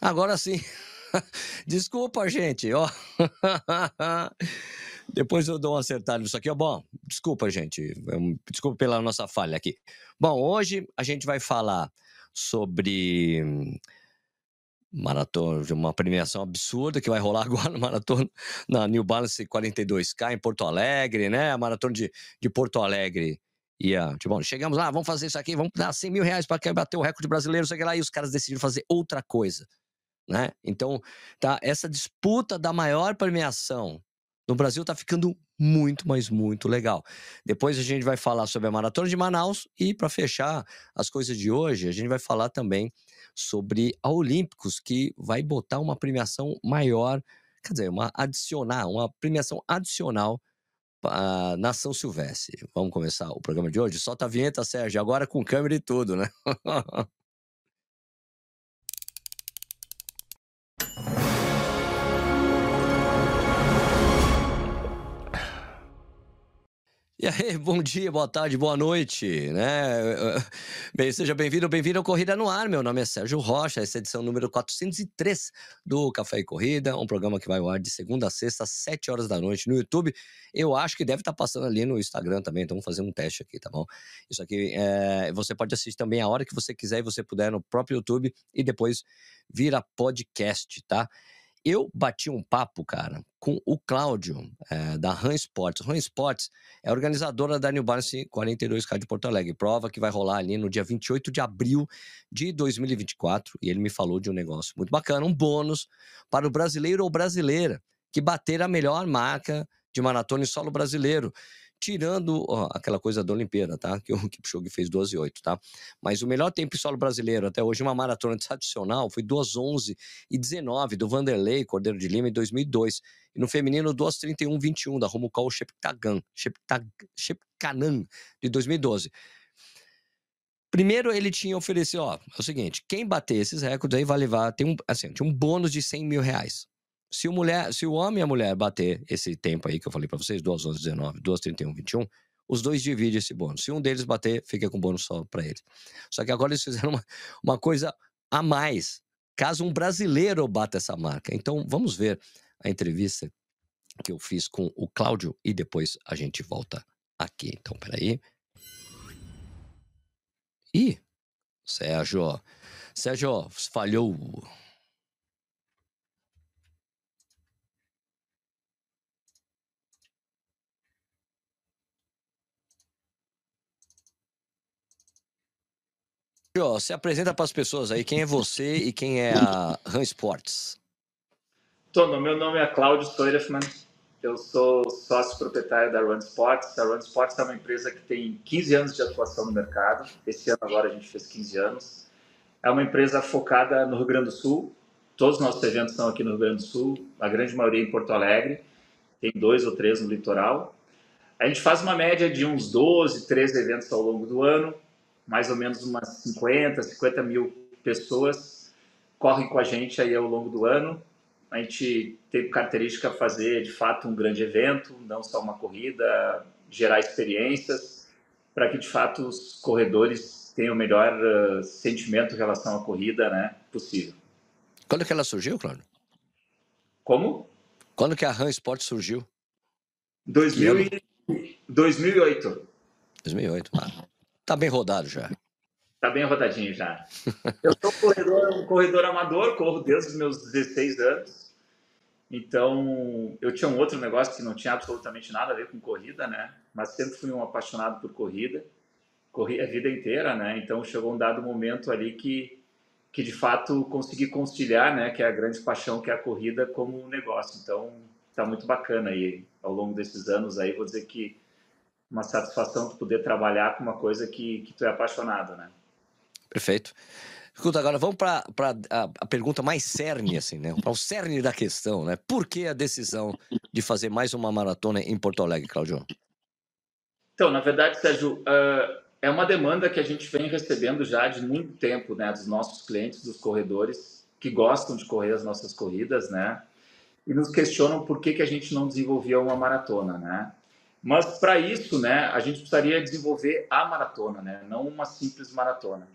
Agora sim. Desculpa, gente, ó. Depois eu dou um acertado nisso aqui, ó. Bom, desculpa, gente. Desculpa pela nossa falha aqui. Bom, hoje a gente vai falar sobre maratona, de uma premiação absurda que vai rolar agora na maratona na New Balance 42K em Porto Alegre, né? A maratona de, de Porto Alegre ia, tipo, bom, chegamos lá, vamos fazer isso aqui, vamos dar 100 mil reais para bater o recorde brasileiro, sei lá, e os caras decidiram fazer outra coisa, né? Então, tá, essa disputa da maior premiação no Brasil tá ficando muito, mas muito legal. Depois a gente vai falar sobre a Maratona de Manaus e, para fechar as coisas de hoje, a gente vai falar também sobre a Olímpicos, que vai botar uma premiação maior, quer dizer, uma adicionar, uma premiação adicional na Nação Silvestre. Vamos começar o programa de hoje? Solta a vinheta, Sérgio, agora com câmera e tudo, né? E aí, bom dia, boa tarde, boa noite, né? Bem, seja bem-vindo, bem-vindo ao Corrida no Ar. Meu nome é Sérgio Rocha, essa é a edição número 403 do Café e Corrida, um programa que vai ao ar de segunda a sexta, às 7 horas da noite no YouTube. Eu acho que deve estar passando ali no Instagram também, então vamos fazer um teste aqui, tá bom? Isso aqui, é... você pode assistir também a hora que você quiser e você puder no próprio YouTube e depois vira podcast, tá? Eu bati um papo, cara, com o Cláudio, é, da Han Sports. Han Sports é organizadora da New Balance 42K de Porto Alegre, prova que vai rolar ali no dia 28 de abril de 2024. E ele me falou de um negócio muito bacana, um bônus para o brasileiro ou brasileira que bater a melhor marca de maratona em solo brasileiro tirando ó, aquela coisa da Olimpíada, tá? Que o Kipchoge fez 12 e 8, tá? Mas o melhor tempo em solo brasileiro até hoje, uma maratona tradicional, foi 2 11 e 19 do Vanderlei Cordeiro de Lima em 2002. E no feminino, 2 31 21 da Romucal Sheptagan, Shepkanan de 2012. Primeiro, ele tinha oferecido, ó, é o seguinte, quem bater esses recordes aí vai levar, tem um, assim, tinha um bônus de 100 mil reais. Se o, mulher, se o homem e a mulher bater esse tempo aí que eu falei para vocês, 2, 11, 19, 2, 31, 21, os dois dividem esse bônus. Se um deles bater, fica com bônus só para eles. Só que agora eles fizeram uma, uma coisa a mais, caso um brasileiro bata essa marca. Então, vamos ver a entrevista que eu fiz com o Cláudio e depois a gente volta aqui. Então, peraí. Ih, Sérgio, Sérgio, falhou. Se apresenta para as pessoas aí, quem é você e quem é a Han Sports? Tono, meu nome é Cláudio Soirefman, eu sou sócio proprietário da Run Sports. A Run Sports é uma empresa que tem 15 anos de atuação no mercado, esse ano agora a gente fez 15 anos. É uma empresa focada no Rio Grande do Sul, todos os nossos eventos são aqui no Rio Grande do Sul, a grande maioria em Porto Alegre, tem dois ou três no litoral. A gente faz uma média de uns 12, 13 eventos ao longo do ano, mais ou menos umas 50, 50 mil pessoas correm com a gente aí ao longo do ano. A gente tem característica fazer de fato um grande evento, não só uma corrida, gerar experiências para que de fato os corredores tenham o melhor uh, sentimento em relação à corrida, né, possível. Quando que ela surgiu, Cláudio? Como? Quando que a RAM Sport surgiu? 2000 e... 2008. 2008. Ah, Tá bem rodado já. Tá bem rodadinho já. Eu sou um corredor, um corredor amador, corro desde os meus 16 anos. Então, eu tinha um outro negócio que não tinha absolutamente nada a ver com corrida, né? Mas sempre fui um apaixonado por corrida. Corri a vida inteira, né? Então, chegou um dado momento ali que que de fato consegui conciliar, né, que é a grande paixão que é a corrida como negócio. Então, tá muito bacana aí ao longo desses anos aí, vou dizer que uma satisfação de poder trabalhar com uma coisa que, que tu é apaixonado, né? Perfeito. Escuta, agora vamos para a, a, pergunta mais cerne, assim, né? Para o cerne da questão, né? Por que a decisão de fazer mais uma maratona em Porto Alegre, Claudio? Então, na verdade, Sérgio, uh, é uma demanda que a gente vem recebendo já de muito tempo, né? Dos nossos clientes, dos corredores, que gostam de correr as nossas corridas, né? E nos questionam por que, que a gente não desenvolvia uma maratona, né? Mas para isso, né, a gente precisaria desenvolver a maratona, né, não uma simples maratona.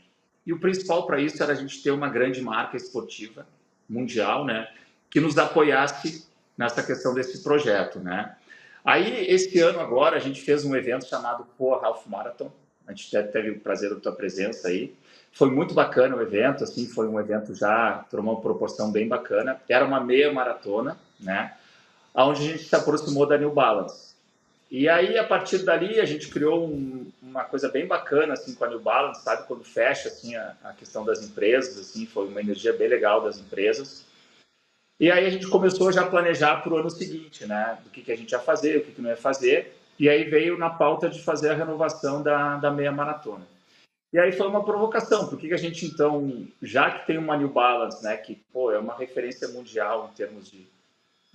E o principal para isso era a gente ter uma grande marca esportiva, mundial, né, que nos apoiasse nessa questão desse projeto, né. Aí, esse ano agora, a gente fez um evento chamado Poa Half Marathon, a gente teve o prazer da tua presença aí, foi muito bacana o evento, assim, foi um evento já, tomou uma proporção bem bacana, era uma meia maratona, né, onde a gente se aproximou da New Balance. E aí, a partir dali, a gente criou um, uma coisa bem bacana, assim, com a New Balance, sabe? Quando fecha, assim, a, a, questão das empresas, assim, foi uma energia bem legal das empresas. E aí a gente começou já a planejar para o ano seguinte, né? Do que, que a gente ia fazer, o que, que não ia fazer. E aí veio na pauta de fazer a renovação da, da meia maratona. E aí foi uma provocação, porque que a gente, então, já que tem uma New Balance, né? Que, pô, é uma referência mundial em termos de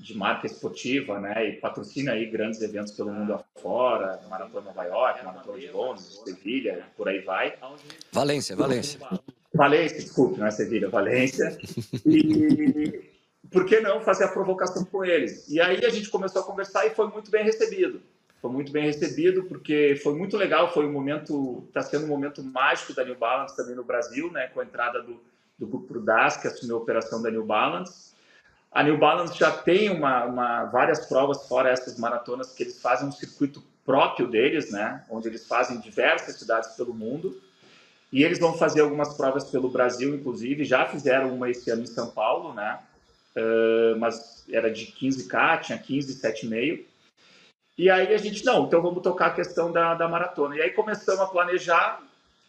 de marca esportiva, né? E patrocina aí grandes eventos pelo mundo afora, Maratona Nova York, Maratona de Londres, Sevilha, por aí vai. Valência, Valência. Valência, desculpe, não é Sevilha, Valência. E por que não fazer a provocação com eles? E aí a gente começou a conversar e foi muito bem recebido. Foi muito bem recebido porque foi muito legal, foi um momento, está sendo um momento mágico da New Balance também no Brasil, né? Com a entrada do, do grupo Das, que assumiu a operação da New Balance a New Balance já tem uma, uma, várias provas fora essas maratonas que eles fazem um circuito próprio deles, né? Onde eles fazem diversas cidades pelo mundo. E eles vão fazer algumas provas pelo Brasil, inclusive. Já fizeram uma esse ano em São Paulo, né? Uh, mas era de 15K, tinha 15, 7,5. E aí a gente, não, então vamos tocar a questão da, da maratona. E aí começamos a planejar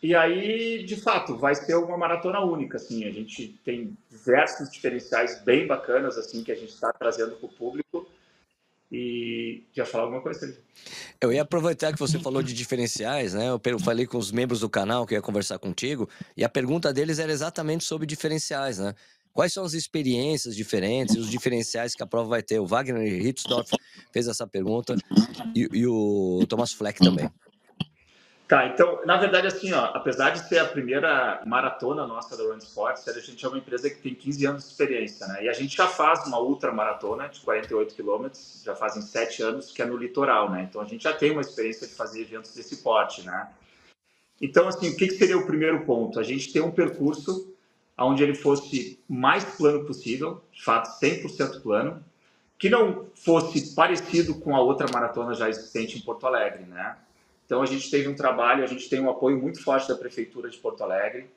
e aí, de fato, vai ser uma maratona única, assim, a gente tem diversos diferenciais bem bacanas, assim, que a gente está trazendo para o público. E já falar alguma coisa, Sérgio? Eu ia aproveitar que você falou de diferenciais, né? Eu falei com os membros do canal que ia conversar contigo, e a pergunta deles era exatamente sobre diferenciais, né? Quais são as experiências diferentes, os diferenciais que a prova vai ter? O Wagner Hitzdorf fez essa pergunta e, e o Thomas Fleck também. Tá, então, na verdade, assim, ó, apesar de ser a primeira maratona nossa da Run Sports, a gente é uma empresa que tem 15 anos de experiência, né? E a gente já faz uma ultra maratona de 48 quilômetros, já fazem 7 anos, que é no litoral, né? Então, a gente já tem uma experiência de fazer eventos desse porte, né? Então, assim, o que seria o primeiro ponto? A gente tem um percurso onde ele fosse mais plano possível, de fato, 100% plano, que não fosse parecido com a outra maratona já existente em Porto Alegre, né? Então, a gente teve um trabalho, a gente tem um apoio muito forte da Prefeitura de Porto Alegre,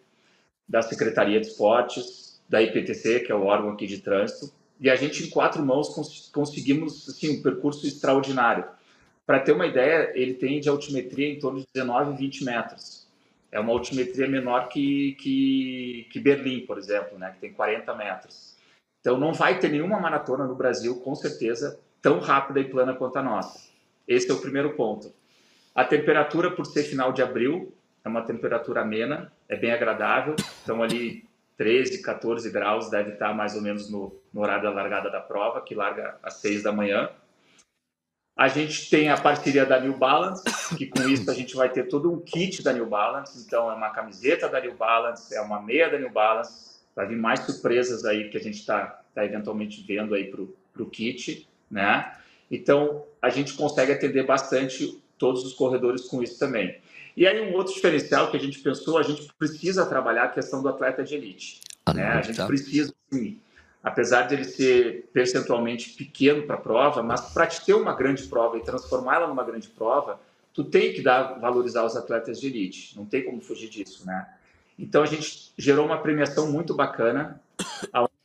da Secretaria de Esportes, da IPTC, que é o órgão aqui de trânsito, e a gente, em quatro mãos, cons conseguimos assim, um percurso extraordinário. Para ter uma ideia, ele tem de altimetria em torno de 19, 20 metros. É uma altimetria menor que, que, que Berlim, por exemplo, né, que tem 40 metros. Então, não vai ter nenhuma maratona no Brasil, com certeza, tão rápida e plana quanto a nossa. Esse é o primeiro ponto. A temperatura, por ser final de abril, é uma temperatura amena, é bem agradável. Então, ali 13, 14 graus deve estar mais ou menos no, no horário da largada da prova, que larga às 6 da manhã. A gente tem a parceria da New Balance, que com isso a gente vai ter todo um kit da New Balance. Então, é uma camiseta da New Balance, é uma meia da New Balance. Vai vir mais surpresas aí que a gente está tá eventualmente vendo aí para o kit, né? Então, a gente consegue atender bastante todos os corredores com isso também. E aí um outro diferencial que a gente pensou, a gente precisa trabalhar a questão do atleta de elite. Ah, né? A gente tá. precisa, sim, apesar de ele ser percentualmente pequeno para a prova, mas para te ter uma grande prova e transformá-la numa grande prova, tu tem que dar valorizar os atletas de elite. Não tem como fugir disso, né? Então a gente gerou uma premiação muito bacana.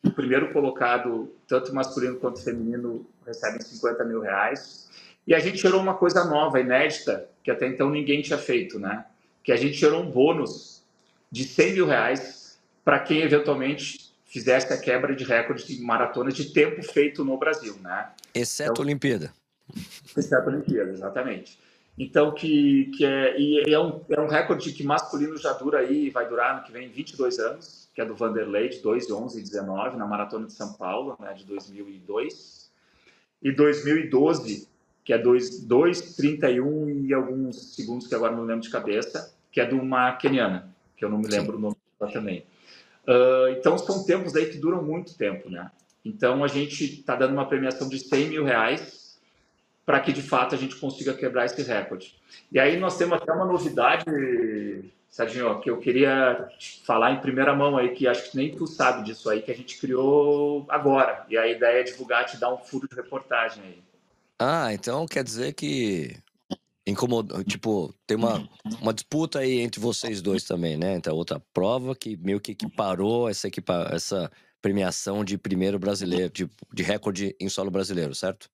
O primeiro colocado, tanto masculino quanto feminino, recebem 50 mil reais. E a gente gerou uma coisa nova, inédita, que até então ninguém tinha feito, né? Que a gente gerou um bônus de 100 mil reais para quem eventualmente fizesse a quebra de recorde de maratona de tempo feito no Brasil, né? Exceto então, Olimpíada. Exceto Olimpíada, exatamente. Então, que, que é, e é, um, é um recorde que masculino já dura aí, vai durar no que vem 22 anos, que é do Vanderlei, de 2, 11 e 19, na Maratona de São Paulo, né, de 2002. E 2012 que é 2,31 e alguns segundos que agora não lembro de cabeça, que é de uma keniana, que eu não me lembro o nome também. Uh, então, são tempos aí que duram muito tempo, né? Então, a gente está dando uma premiação de 100 mil reais para que, de fato, a gente consiga quebrar esse recorde. E aí nós temos até uma novidade, Serginho, que eu queria falar em primeira mão aí, que acho que nem tu sabe disso aí, que a gente criou agora. E a ideia é divulgar, te dar um furo de reportagem aí. Ah, então quer dizer que incomodou, tipo, tem uma, uma disputa aí entre vocês dois também, né? Entre a outra prova que meio que equiparou essa, equipa, essa premiação de primeiro brasileiro, de, de recorde em solo brasileiro, certo?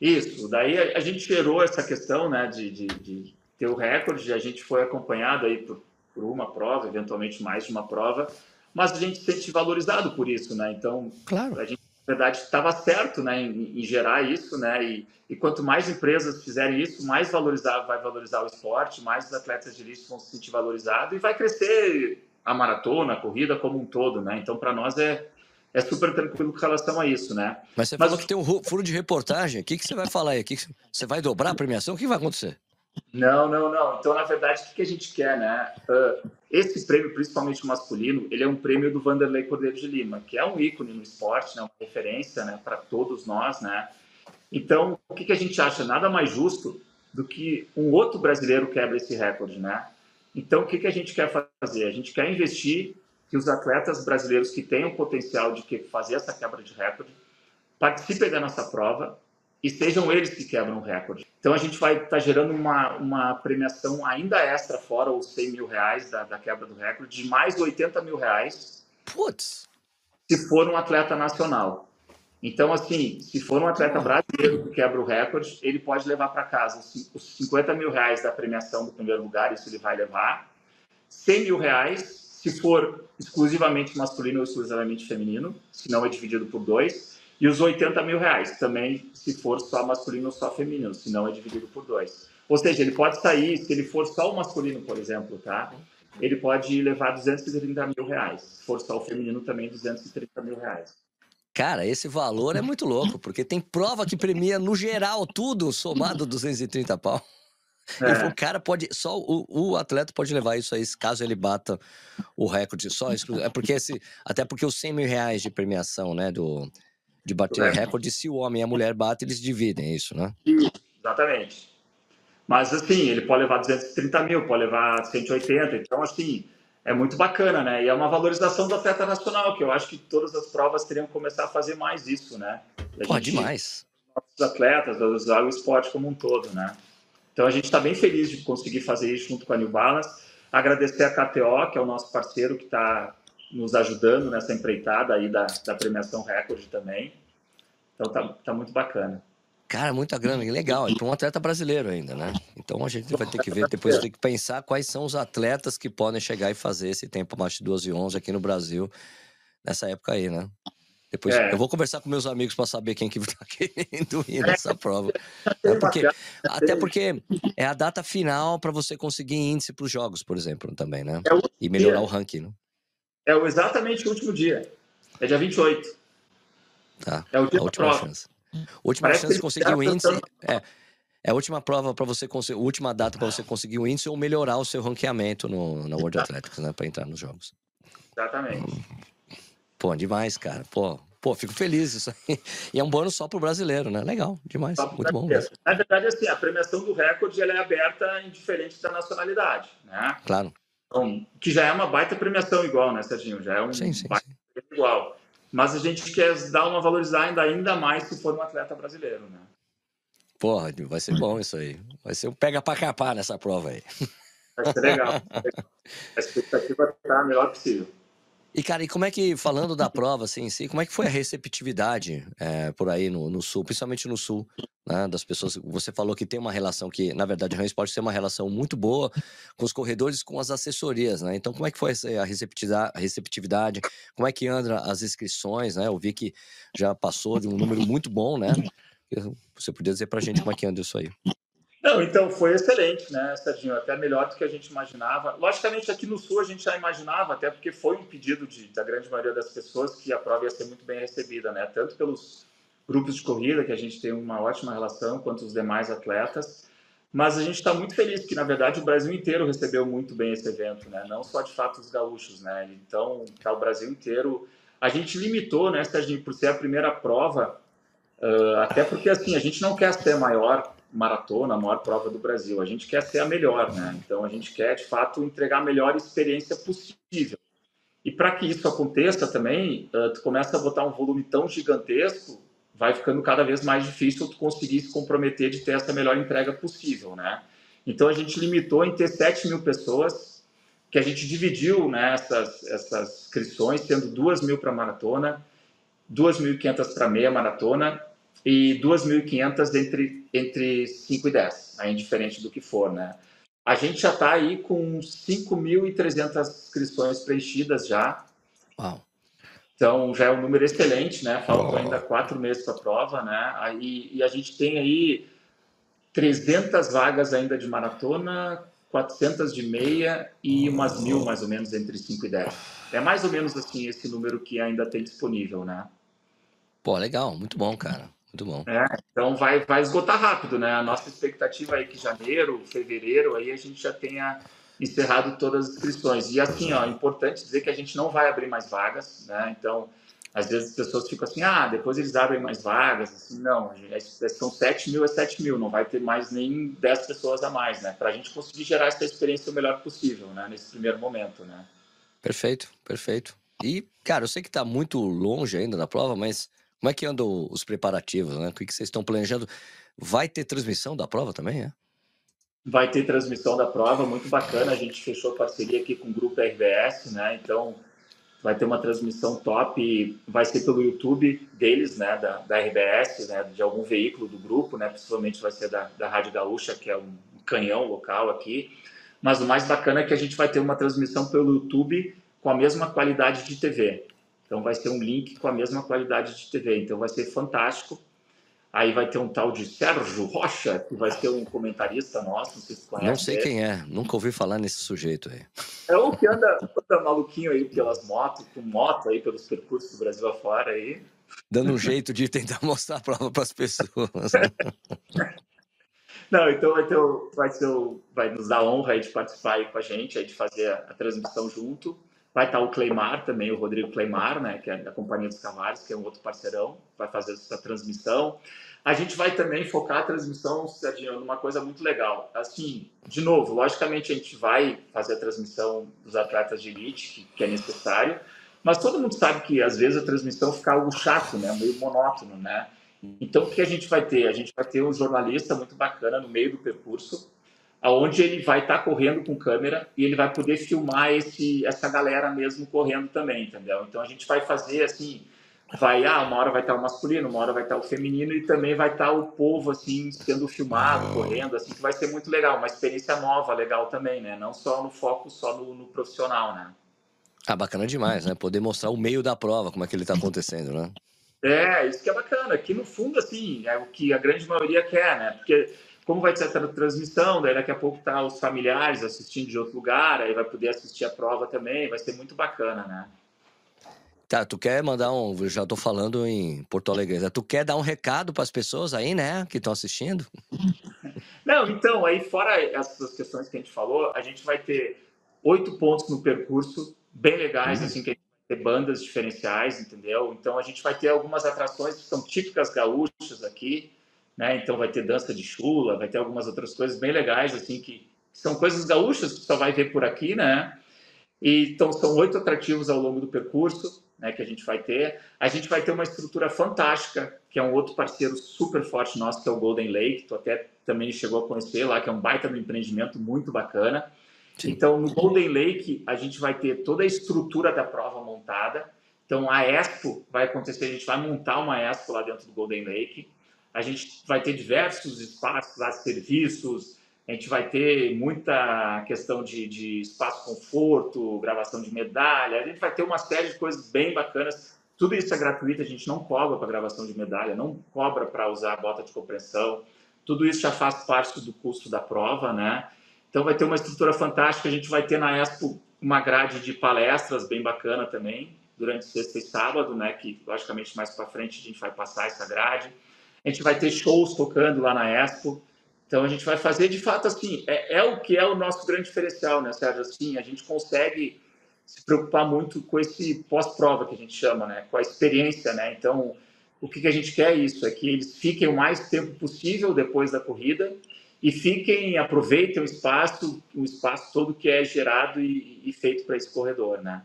Isso, daí a, a gente gerou essa questão, né, de, de, de ter o recorde, a gente foi acompanhado aí por, por uma prova, eventualmente mais de uma prova, mas a gente se sente valorizado por isso, né? Então, claro. a gente, verdade, estava certo, né, em, em, gerar isso, né? E, e, quanto mais empresas fizerem isso, mais valorizar, vai valorizar o esporte, mais os atletas de elite vão se sentir valorizados e vai crescer a maratona, a corrida como um todo, né? Então, para nós é é super tranquilo com relação a isso, né? Mas você Mas... falou que tem um furo de reportagem. O que, que você vai falar aí? Que que... Você vai dobrar a premiação? O que vai acontecer? Não, não, não. Então, na verdade, o que a gente quer, né? Uh, esse prêmio, principalmente masculino, ele é um prêmio do Vanderlei Cordeiro de Lima, que é um ícone no esporte, né? uma referência né? para todos nós, né? Então, o que, a gente acha? Nada mais justo do que um outro brasileiro quebra esse recorde, né? Então, o que, a gente quer fazer? A gente quer investir que os atletas brasileiros que tenham potencial de fazer essa quebra de recorde participem da nossa prova e sejam eles que quebram o recorde. Então a gente vai estar tá gerando uma, uma premiação ainda extra, fora os 100 mil reais da, da quebra do recorde, de mais 80 mil reais. Putz! Se for um atleta nacional. Então, assim, se for um atleta brasileiro que quebra o recorde, ele pode levar para casa os 50 mil reais da premiação do primeiro lugar, isso ele vai levar. 100 mil reais, se for exclusivamente masculino ou exclusivamente feminino, se não é dividido por dois e os 80 mil reais, também se for só masculino ou só feminino, se não é dividido por dois. Ou seja, ele pode sair, se ele for só o masculino, por exemplo, tá? Ele pode levar 230 mil reais. Se for só o feminino, também 230 mil reais. Cara, esse valor é muito louco, porque tem prova que premia no geral tudo, somado 230 pau. É. O cara pode, só o, o, atleta pode levar isso aí, caso ele bata o recorde. Só é porque esse, até porque os 100 mil reais de premiação, né, do, de bater é. recorde, se o homem e a mulher batem, eles dividem é isso, né? Exatamente. Mas assim, ele pode levar 230 mil, pode levar 180, então assim, é muito bacana, né? E é uma valorização do atleta nacional, que eu acho que todas as provas teriam que começar a fazer mais isso, né? Pô, gente, demais. Os atletas, usar o esporte como um todo, né? Então a gente está bem feliz de conseguir fazer isso junto com a New Balance. Agradecer a KTO, que é o nosso parceiro que está nos ajudando nessa empreitada aí da, da premiação recorde também. Então tá, tá muito bacana. Cara, muita grana, legal. E para um atleta brasileiro ainda, né? Então a gente vai ter que ver, depois tem que pensar quais são os atletas que podem chegar e fazer esse tempo mais de 2 e 11 aqui no Brasil, nessa época aí, né? Depois é. eu vou conversar com meus amigos para saber quem que tá querendo ir nessa prova. É porque, até porque é a data final para você conseguir índice para os jogos, por exemplo, também, né? É e melhorar o ranking, né? É exatamente o último dia. É dia 28. Tá. É o dia a última prova. chance. Última Parece chance de conseguir o índice. É, é a última prova para você conseguir, última data para você conseguir o índice ou melhorar o seu ranqueamento no, na World Athletics, né? Para entrar nos jogos. Exatamente. Pô, demais, cara. Pô, pô, fico feliz isso aí. E é um bônus só pro brasileiro, né? Legal, demais. Muito bom. Mesmo. Na verdade, assim, a premiação do recorde ela é aberta indiferente da nacionalidade, né? Claro. Então, que já é uma baita premiação igual, né, Serginho? Já é um sim, sim, baita sim. igual. Mas a gente quer dar uma valorizar ainda, ainda mais se for um atleta brasileiro, né? Porra, vai ser bom isso aí. Vai ser um pega para capar nessa prova aí. Vai ser legal. A expectativa está a melhor possível. E, cara, e como é que, falando da prova, assim, si, como é que foi a receptividade é, por aí no, no, Sul, principalmente no Sul, né, das pessoas? Você falou que tem uma relação que, na verdade, o Sport tem uma relação muito boa com os corredores com as assessorias, né? Então, como é que foi a receptividade, a receptividade? Como é que anda as inscrições, né? Eu vi que já passou de um número muito bom, né? Você podia dizer pra gente como é que anda isso aí? Não, então foi excelente, né, Serginho? Até melhor do que a gente imaginava. Logicamente, aqui no Sul a gente já imaginava, até porque foi um pedido de, da grande maioria das pessoas que a prova ia ser muito bem recebida, né? Tanto pelos grupos de corrida, que a gente tem uma ótima relação, quanto os demais atletas. Mas a gente está muito feliz que, na verdade, o Brasil inteiro recebeu muito bem esse evento, né? Não só de fato os gaúchos, né? Então, tá o Brasil inteiro. A gente limitou, né, Serginho, por ser a primeira prova, uh, até porque assim a gente não quer ser maior maratona, a maior prova do Brasil. A gente quer ser a melhor, né? Então a gente quer de fato entregar a melhor experiência possível. E para que isso aconteça também, tu começa a botar um volume tão gigantesco, vai ficando cada vez mais difícil tu conseguir se comprometer de ter essa melhor entrega possível, né? Então a gente limitou em ter 7 mil pessoas, que a gente dividiu né, essas, essas inscrições, tendo 2 mil para maratona, 2.500 para meia maratona e 2.500 entre, entre 5 e 10, aí indiferente do que for, né? A gente já está aí com 5.300 inscrições preenchidas já. Uau. Então já é um número excelente, né? Faltam ainda quatro meses para a prova, né? Aí, e a gente tem aí 300 vagas ainda de maratona, 400 de meia e umas mil mais ou menos entre 5 e 10. É mais ou menos assim esse número que ainda tem disponível, né? Pô, legal, muito bom, cara. Muito bom. É, então vai, vai esgotar rápido, né? A nossa expectativa é que janeiro, fevereiro, aí a gente já tenha encerrado todas as inscrições. E assim, ó, é importante dizer que a gente não vai abrir mais vagas, né? Então, às vezes as pessoas ficam assim, ah, depois eles abrem mais vagas. Assim, não, são 7 mil é 7 mil, não vai ter mais nem 10 pessoas a mais, né? Para a gente conseguir gerar essa experiência o melhor possível, né? Nesse primeiro momento, né? Perfeito, perfeito. E, cara, eu sei que está muito longe ainda da prova, mas como é que andam os preparativos, né? O que vocês estão planejando? Vai ter transmissão da prova também, é? Vai ter transmissão da prova, muito bacana. A gente fechou parceria aqui com o grupo RBS, né? Então vai ter uma transmissão top, vai ser pelo YouTube deles, né? Da, da RBS, né? De algum veículo do grupo, né? Possivelmente vai ser da, da Rádio Gaúcha, que é um canhão local aqui. Mas o mais bacana é que a gente vai ter uma transmissão pelo YouTube com a mesma qualidade de TV. Então vai ser um link com a mesma qualidade de TV. Então vai ser fantástico. Aí vai ter um tal de Sérgio Rocha, que vai ser um comentarista nosso, não sei se conhece. Não sei quem é, nunca ouvi falar nesse sujeito aí. É o que anda, anda maluquinho aí pelas motos, com moto aí, pelos percursos do Brasil afora aí. Dando um jeito de tentar mostrar a prova para as pessoas. Não, então vai, ter, vai, ter, vai nos dar honra aí de participar aí com a gente, aí de fazer a, a transmissão junto. Vai estar o Cleimar também, o Rodrigo Cleimar, né, que é da Companhia dos Cavalos, que é um outro parceirão, vai fazer essa transmissão. A gente vai também focar a transmissão, Serginho, numa coisa muito legal. Assim, de novo, logicamente a gente vai fazer a transmissão dos atletas de elite, que, que é necessário, mas todo mundo sabe que às vezes a transmissão fica algo chato, né, meio monótono, né? Então, o que a gente vai ter? A gente vai ter um jornalista muito bacana no meio do percurso, aonde ele vai estar tá correndo com câmera e ele vai poder filmar esse, essa galera mesmo correndo também, entendeu? Então, a gente vai fazer assim, vai, ah, uma hora vai estar o masculino, uma hora vai estar o feminino e também vai estar o povo, assim, sendo filmado, correndo, assim, que vai ser muito legal, uma experiência nova, legal também, né? Não só no foco, só no, no profissional, né? Ah, bacana demais, né? Poder mostrar o meio da prova, como é que ele está acontecendo, né? É, isso que é bacana, que no fundo, assim, é o que a grande maioria quer, né? Porque como vai ser a transmissão, daí daqui a pouco tá os familiares assistindo de outro lugar, aí vai poder assistir a prova também, vai ser muito bacana, né? Tá, tu quer mandar um. Já tô falando em Porto Alegre. Né? Tu quer dar um recado para as pessoas aí, né, que estão assistindo? Não, então, aí fora essas questões que a gente falou, a gente vai ter oito pontos no percurso, bem legais, uhum. assim, que a gente ter bandas diferenciais, entendeu? Então a gente vai ter algumas atrações que são típicas gaúchas aqui, né? Então vai ter dança de chula, vai ter algumas outras coisas bem legais assim que são coisas gaúchas que só vai ver por aqui, né? E, então são oito atrativos ao longo do percurso, né? Que a gente vai ter. A gente vai ter uma estrutura fantástica, que é um outro parceiro super forte nosso, que é o Golden Lake. Tu até também chegou a conhecer lá, que é um baita do empreendimento muito bacana. Sim. Então, no Golden Lake, a gente vai ter toda a estrutura da prova montada. Então, a Expo vai acontecer, a gente vai montar uma Expo lá dentro do Golden Lake. A gente vai ter diversos espaços lá, serviços, a gente vai ter muita questão de, de espaço conforto, gravação de medalha, a gente vai ter uma série de coisas bem bacanas. Tudo isso é gratuito, a gente não cobra para gravação de medalha, não cobra para usar a bota de compressão. Tudo isso já faz parte do custo da prova, né? Então vai ter uma estrutura fantástica. A gente vai ter na Expo uma grade de palestras bem bacana também, durante sexta e sábado, né? Que logicamente mais para frente a gente vai passar essa grade. A gente vai ter shows tocando lá na Expo. Então a gente vai fazer de fato assim, é, é o que é o nosso grande diferencial, né, Sérgio? Assim, a gente consegue se preocupar muito com esse pós-prova que a gente chama, né? Com a experiência, né? Então o que, que a gente quer é isso, é que eles fiquem o mais tempo possível depois da corrida e fiquem, aproveitem o espaço, o espaço todo que é gerado e, e feito para esse corredor, né?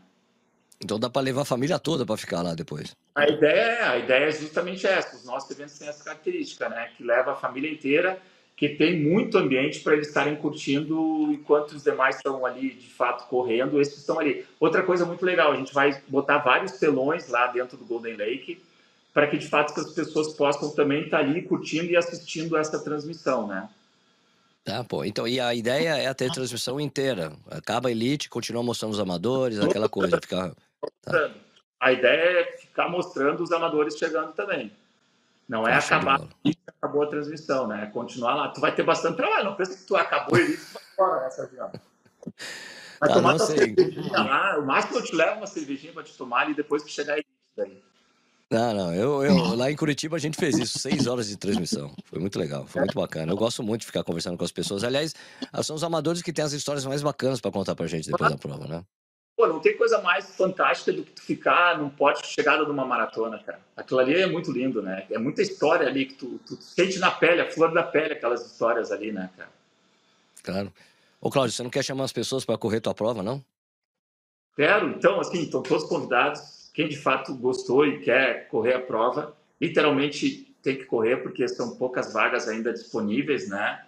Então dá para levar a família toda para ficar lá depois. A ideia, é, a ideia é justamente essa. Os nossos eventos têm essa característica, né? Que leva a família inteira, que tem muito ambiente para eles estarem curtindo enquanto os demais estão ali de fato correndo, esses estão ali. Outra coisa muito legal, a gente vai botar vários telões lá dentro do Golden Lake para que de fato as pessoas possam também estar ali curtindo e assistindo essa transmissão, né? Tá, pô. Então, e a ideia é ter transmissão inteira. Acaba a elite, continua mostrando os amadores, aquela coisa. Ficar... Tá. A ideia é ficar mostrando os amadores chegando também. Não é acabar e acabou a transmissão, né? É continuar lá. Tu vai ter bastante trabalho. Não pensa que tu acabou e vai embora, né, Sérgio? Vai tá, tomar tua cervejinha lá. O máximo eu te levo uma cervejinha para te tomar ali depois que chegar aí. Daí. Não, não, eu, eu, lá em Curitiba a gente fez isso, seis horas de transmissão. Foi muito legal, foi muito bacana. Eu gosto muito de ficar conversando com as pessoas. Aliás, são os amadores que têm as histórias mais bacanas para contar pra gente depois da prova, né? Pô, não tem coisa mais fantástica do que tu ficar num pote de chegada de uma maratona, cara. Aquilo ali é muito lindo, né? É muita história ali que tu, tu sente na pele, a flor da pele, aquelas histórias ali, né, cara? Claro. Ô, Cláudio, você não quer chamar as pessoas para correr tua prova, não? Quero. Então, assim, estão todos convidados quem de fato gostou e quer correr a prova, literalmente tem que correr porque são poucas vagas ainda disponíveis, né?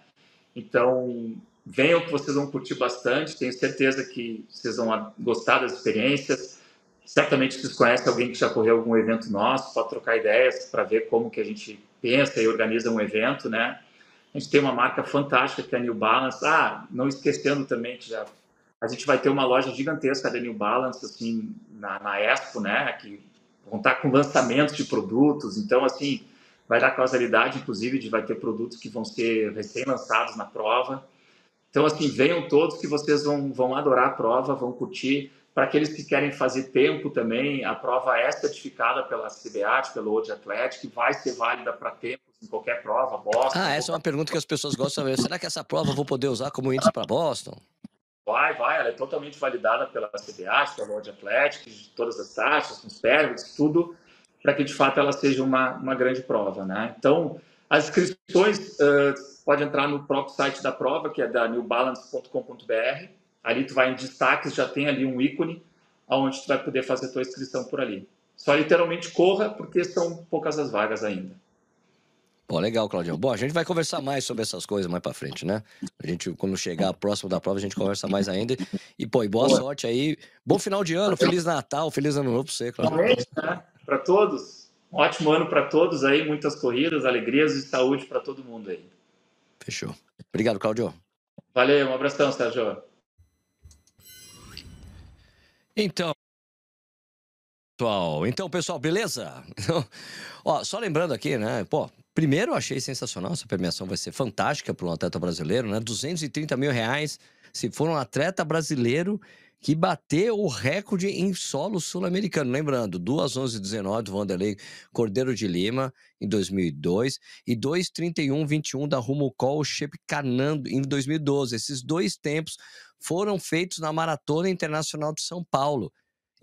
Então, venham que vocês vão curtir bastante. Tenho certeza que vocês vão gostar das experiências. Certamente vocês conhecem alguém que já correu algum evento nosso, pode trocar ideias para ver como que a gente pensa e organiza um evento, né? A gente tem uma marca fantástica que é a New Balance. Ah, não esquecendo também que já a gente vai ter uma loja gigantesca da New Balance, assim, na, na Expo, né, que vão estar com lançamentos de produtos, então, assim, vai dar causalidade, inclusive, de vai ter produtos que vão ser recém-lançados na prova. Então, assim, venham todos que vocês vão, vão adorar a prova, vão curtir. Para aqueles que querem fazer tempo também, a prova é certificada pela CBAT, pelo Old Athletic, vai ser válida para tempos em qualquer prova, Boston. Ah, essa é uma pergunta que as pessoas gostam de saber. Será que essa prova eu vou poder usar como índice para Boston? Vai, vai, ela é totalmente validada pela CBA, pela World Athletics, todas as taxas, com os pérmitos, tudo, para que de fato ela seja uma, uma grande prova, né? Então, as inscrições uh, pode entrar no próprio site da prova, que é da newbalance.com.br. Ali tu vai em destaques, já tem ali um ícone onde tu vai poder fazer tua inscrição por ali. Só literalmente corra, porque são poucas as vagas ainda. Pô, legal, Claudião. Bom, a gente vai conversar mais sobre essas coisas mais para frente, né? A gente, quando chegar próximo da prova, a gente conversa mais ainda. E, pô, e boa sorte aí. Bom final de ano, Feliz Natal, Feliz Ano Novo pra você, Claudião. né? Para todos. Um ótimo ano para todos aí, muitas corridas, alegrias e saúde para todo mundo aí. Fechou. Obrigado, Claudio. Valeu, um abração, Sérgio. Então, pessoal, então, pessoal, beleza? Ó, só lembrando aqui, né? Pô, Primeiro, eu achei sensacional. Essa premiação vai ser fantástica para um atleta brasileiro, né? 230 mil reais se for um atleta brasileiro que bateu o recorde em solo sul-americano. Lembrando, 2 11 19 do Vanderlei Cordeiro de Lima em 2002 e 2:31 21 da Rumocol Chepcanando em 2012. Esses dois tempos foram feitos na Maratona Internacional de São Paulo.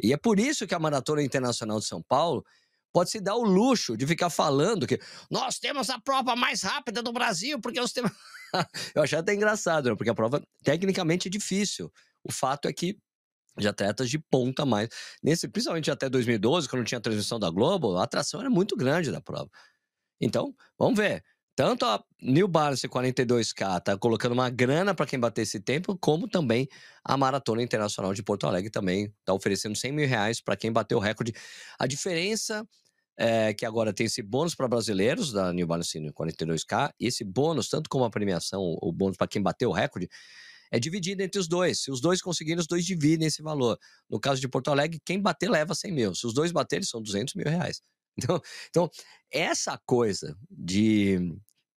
E é por isso que a Maratona Internacional de São Paulo pode se dar o luxo de ficar falando que nós temos a prova mais rápida do Brasil, porque nós temos. Eu achei até engraçado, né? porque a prova tecnicamente é difícil. O fato é que de atletas de ponta mais. Nesse, principalmente até 2012, quando tinha a transmissão da Globo, a atração era muito grande da prova. Então, vamos ver. Tanto a New Balance 42K está colocando uma grana para quem bater esse tempo, como também a Maratona Internacional de Porto Alegre também está oferecendo 100 mil reais para quem bater o recorde. A diferença é que agora tem esse bônus para brasileiros da New Balance 42K, e esse bônus, tanto como a premiação, o bônus para quem bateu o recorde, é dividido entre os dois. Se os dois conseguirem, os dois dividem esse valor. No caso de Porto Alegre, quem bater leva 100 mil. Se os dois baterem, são 200 mil reais. Então, então essa coisa de,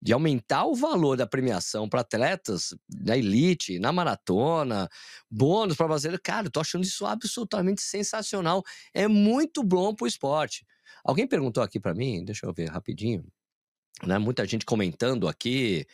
de aumentar o valor da premiação para atletas da elite, na maratona, bônus para brasileiro, cara, eu tô achando isso absolutamente sensacional. É muito bom para o esporte. Alguém perguntou aqui para mim, deixa eu ver rapidinho, né? Muita gente comentando aqui.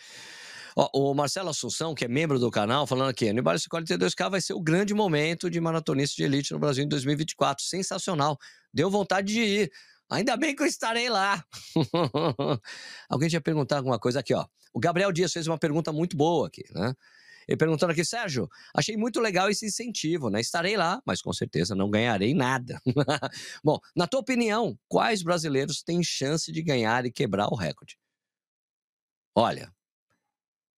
Ó, o Marcelo Assunção, que é membro do canal, falando aqui: no 42K vai ser o grande momento de maratonista de elite no Brasil em 2024. Sensacional. Deu vontade de ir. Ainda bem que eu estarei lá. Alguém tinha perguntado alguma coisa aqui, ó. O Gabriel Dias fez uma pergunta muito boa aqui, né? Ele perguntando aqui, Sérgio, achei muito legal esse incentivo, né? Estarei lá, mas com certeza não ganharei nada. Bom, na tua opinião, quais brasileiros têm chance de ganhar e quebrar o recorde? Olha,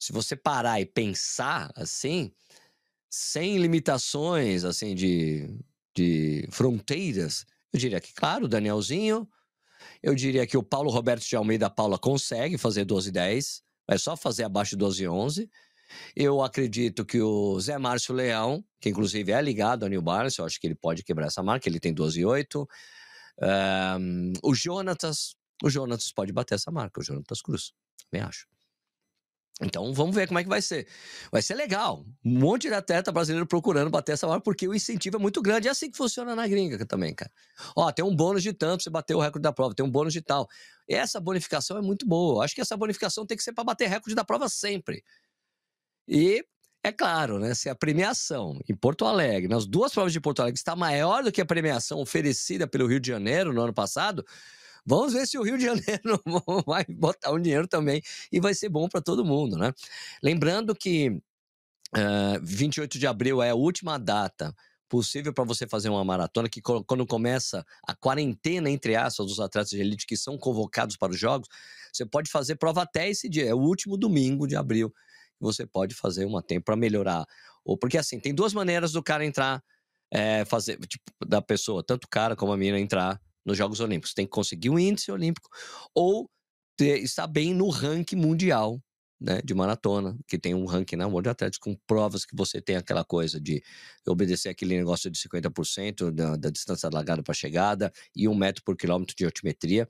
se você parar e pensar assim, sem limitações assim de, de fronteiras, eu diria que, claro, o Danielzinho, eu diria que o Paulo Roberto de Almeida Paula consegue fazer 12 e 10, é só fazer abaixo de 12 e 11. Eu acredito que o Zé Márcio Leão, que inclusive é ligado ao New Balance, eu acho que ele pode quebrar essa marca, ele tem 12 e 8. Um, o Jonatas, o Jonatas pode bater essa marca, o Jonatas Cruz, também acho. Então vamos ver como é que vai ser. Vai ser legal. Um monte de atleta brasileiro procurando bater essa marca, porque o incentivo é muito grande. É assim que funciona na gringa também, cara. Ó, tem um bônus de tanto, você bateu o recorde da prova, tem um bônus de tal. Essa bonificação é muito boa. Acho que essa bonificação tem que ser para bater recorde da prova sempre. E é claro, né? Se a premiação em Porto Alegre, nas duas provas de Porto Alegre, está maior do que a premiação oferecida pelo Rio de Janeiro no ano passado, vamos ver se o Rio de Janeiro vai botar um dinheiro também e vai ser bom para todo mundo, né? Lembrando que uh, eh, 28 de abril é a última data possível para você fazer uma maratona, que quando começa a quarentena, entre aspas, dos atletas de elite que são convocados para os jogos, você pode fazer prova até esse dia, é o último domingo de abril você pode fazer uma tempo para melhorar. Ou porque assim, tem duas maneiras do cara entrar, é, fazer, tipo, da pessoa, tanto o cara como a menina entrar nos Jogos Olímpicos. Tem que conseguir o um índice olímpico ou ter, estar bem no ranking mundial né, de maratona, que tem um ranking na World Athletics com provas que você tem aquela coisa de obedecer aquele negócio de 50% da, da distância largada para chegada e um metro por quilômetro de altimetria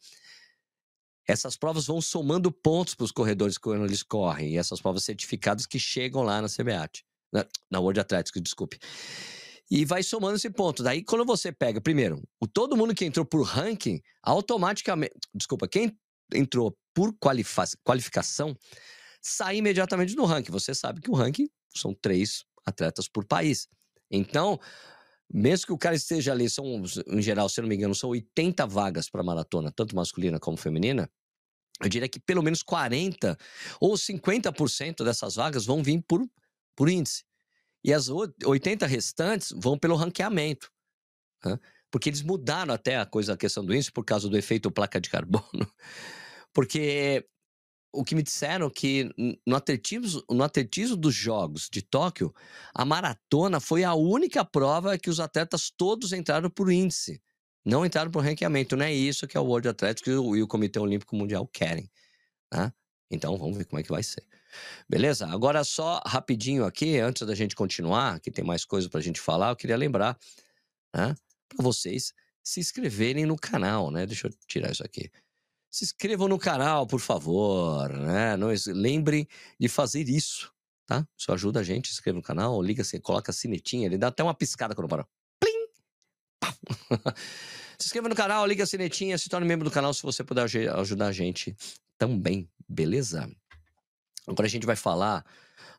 essas provas vão somando pontos para os corredores quando eles correm, e essas provas certificadas que chegam lá na CBAT, na, na World Athletics, desculpe. E vai somando esse ponto. Daí, quando você pega, primeiro, o todo mundo que entrou por ranking, automaticamente. Desculpa, quem entrou por qualificação, sai imediatamente no ranking. Você sabe que o ranking são três atletas por país. Então, mesmo que o cara esteja ali, são, em geral, se não me engano, são 80 vagas para maratona, tanto masculina como feminina. Eu diria que pelo menos 40 ou 50% dessas vagas vão vir por, por índice. E as 80 restantes vão pelo ranqueamento. Né? Porque eles mudaram até a coisa, a questão do índice por causa do efeito placa de carbono. Porque o que me disseram que no atletismo, no atletismo dos Jogos de Tóquio, a maratona foi a única prova que os atletas todos entraram por índice. Não entraram por ranqueamento. Não é isso que é o World Athletics e o, Comitê Olímpico Mundial querem. Né? Então, vamos ver como é que vai ser. Beleza? Agora, só rapidinho aqui, antes da gente continuar, que tem mais coisa para a gente falar, eu queria lembrar né, para vocês se inscreverem no canal, né? Deixa eu tirar isso aqui se inscrevam no canal, por favor, né? Não, lembrem de fazer isso, tá? Isso ajuda a gente, se inscreva no canal, liga, se coloca a sinetinha, ele dá até uma piscada quando para. Plim! se inscreva no canal, liga a sinetinha, se torne membro do canal se você puder ajudar a gente também, beleza? Agora a gente vai falar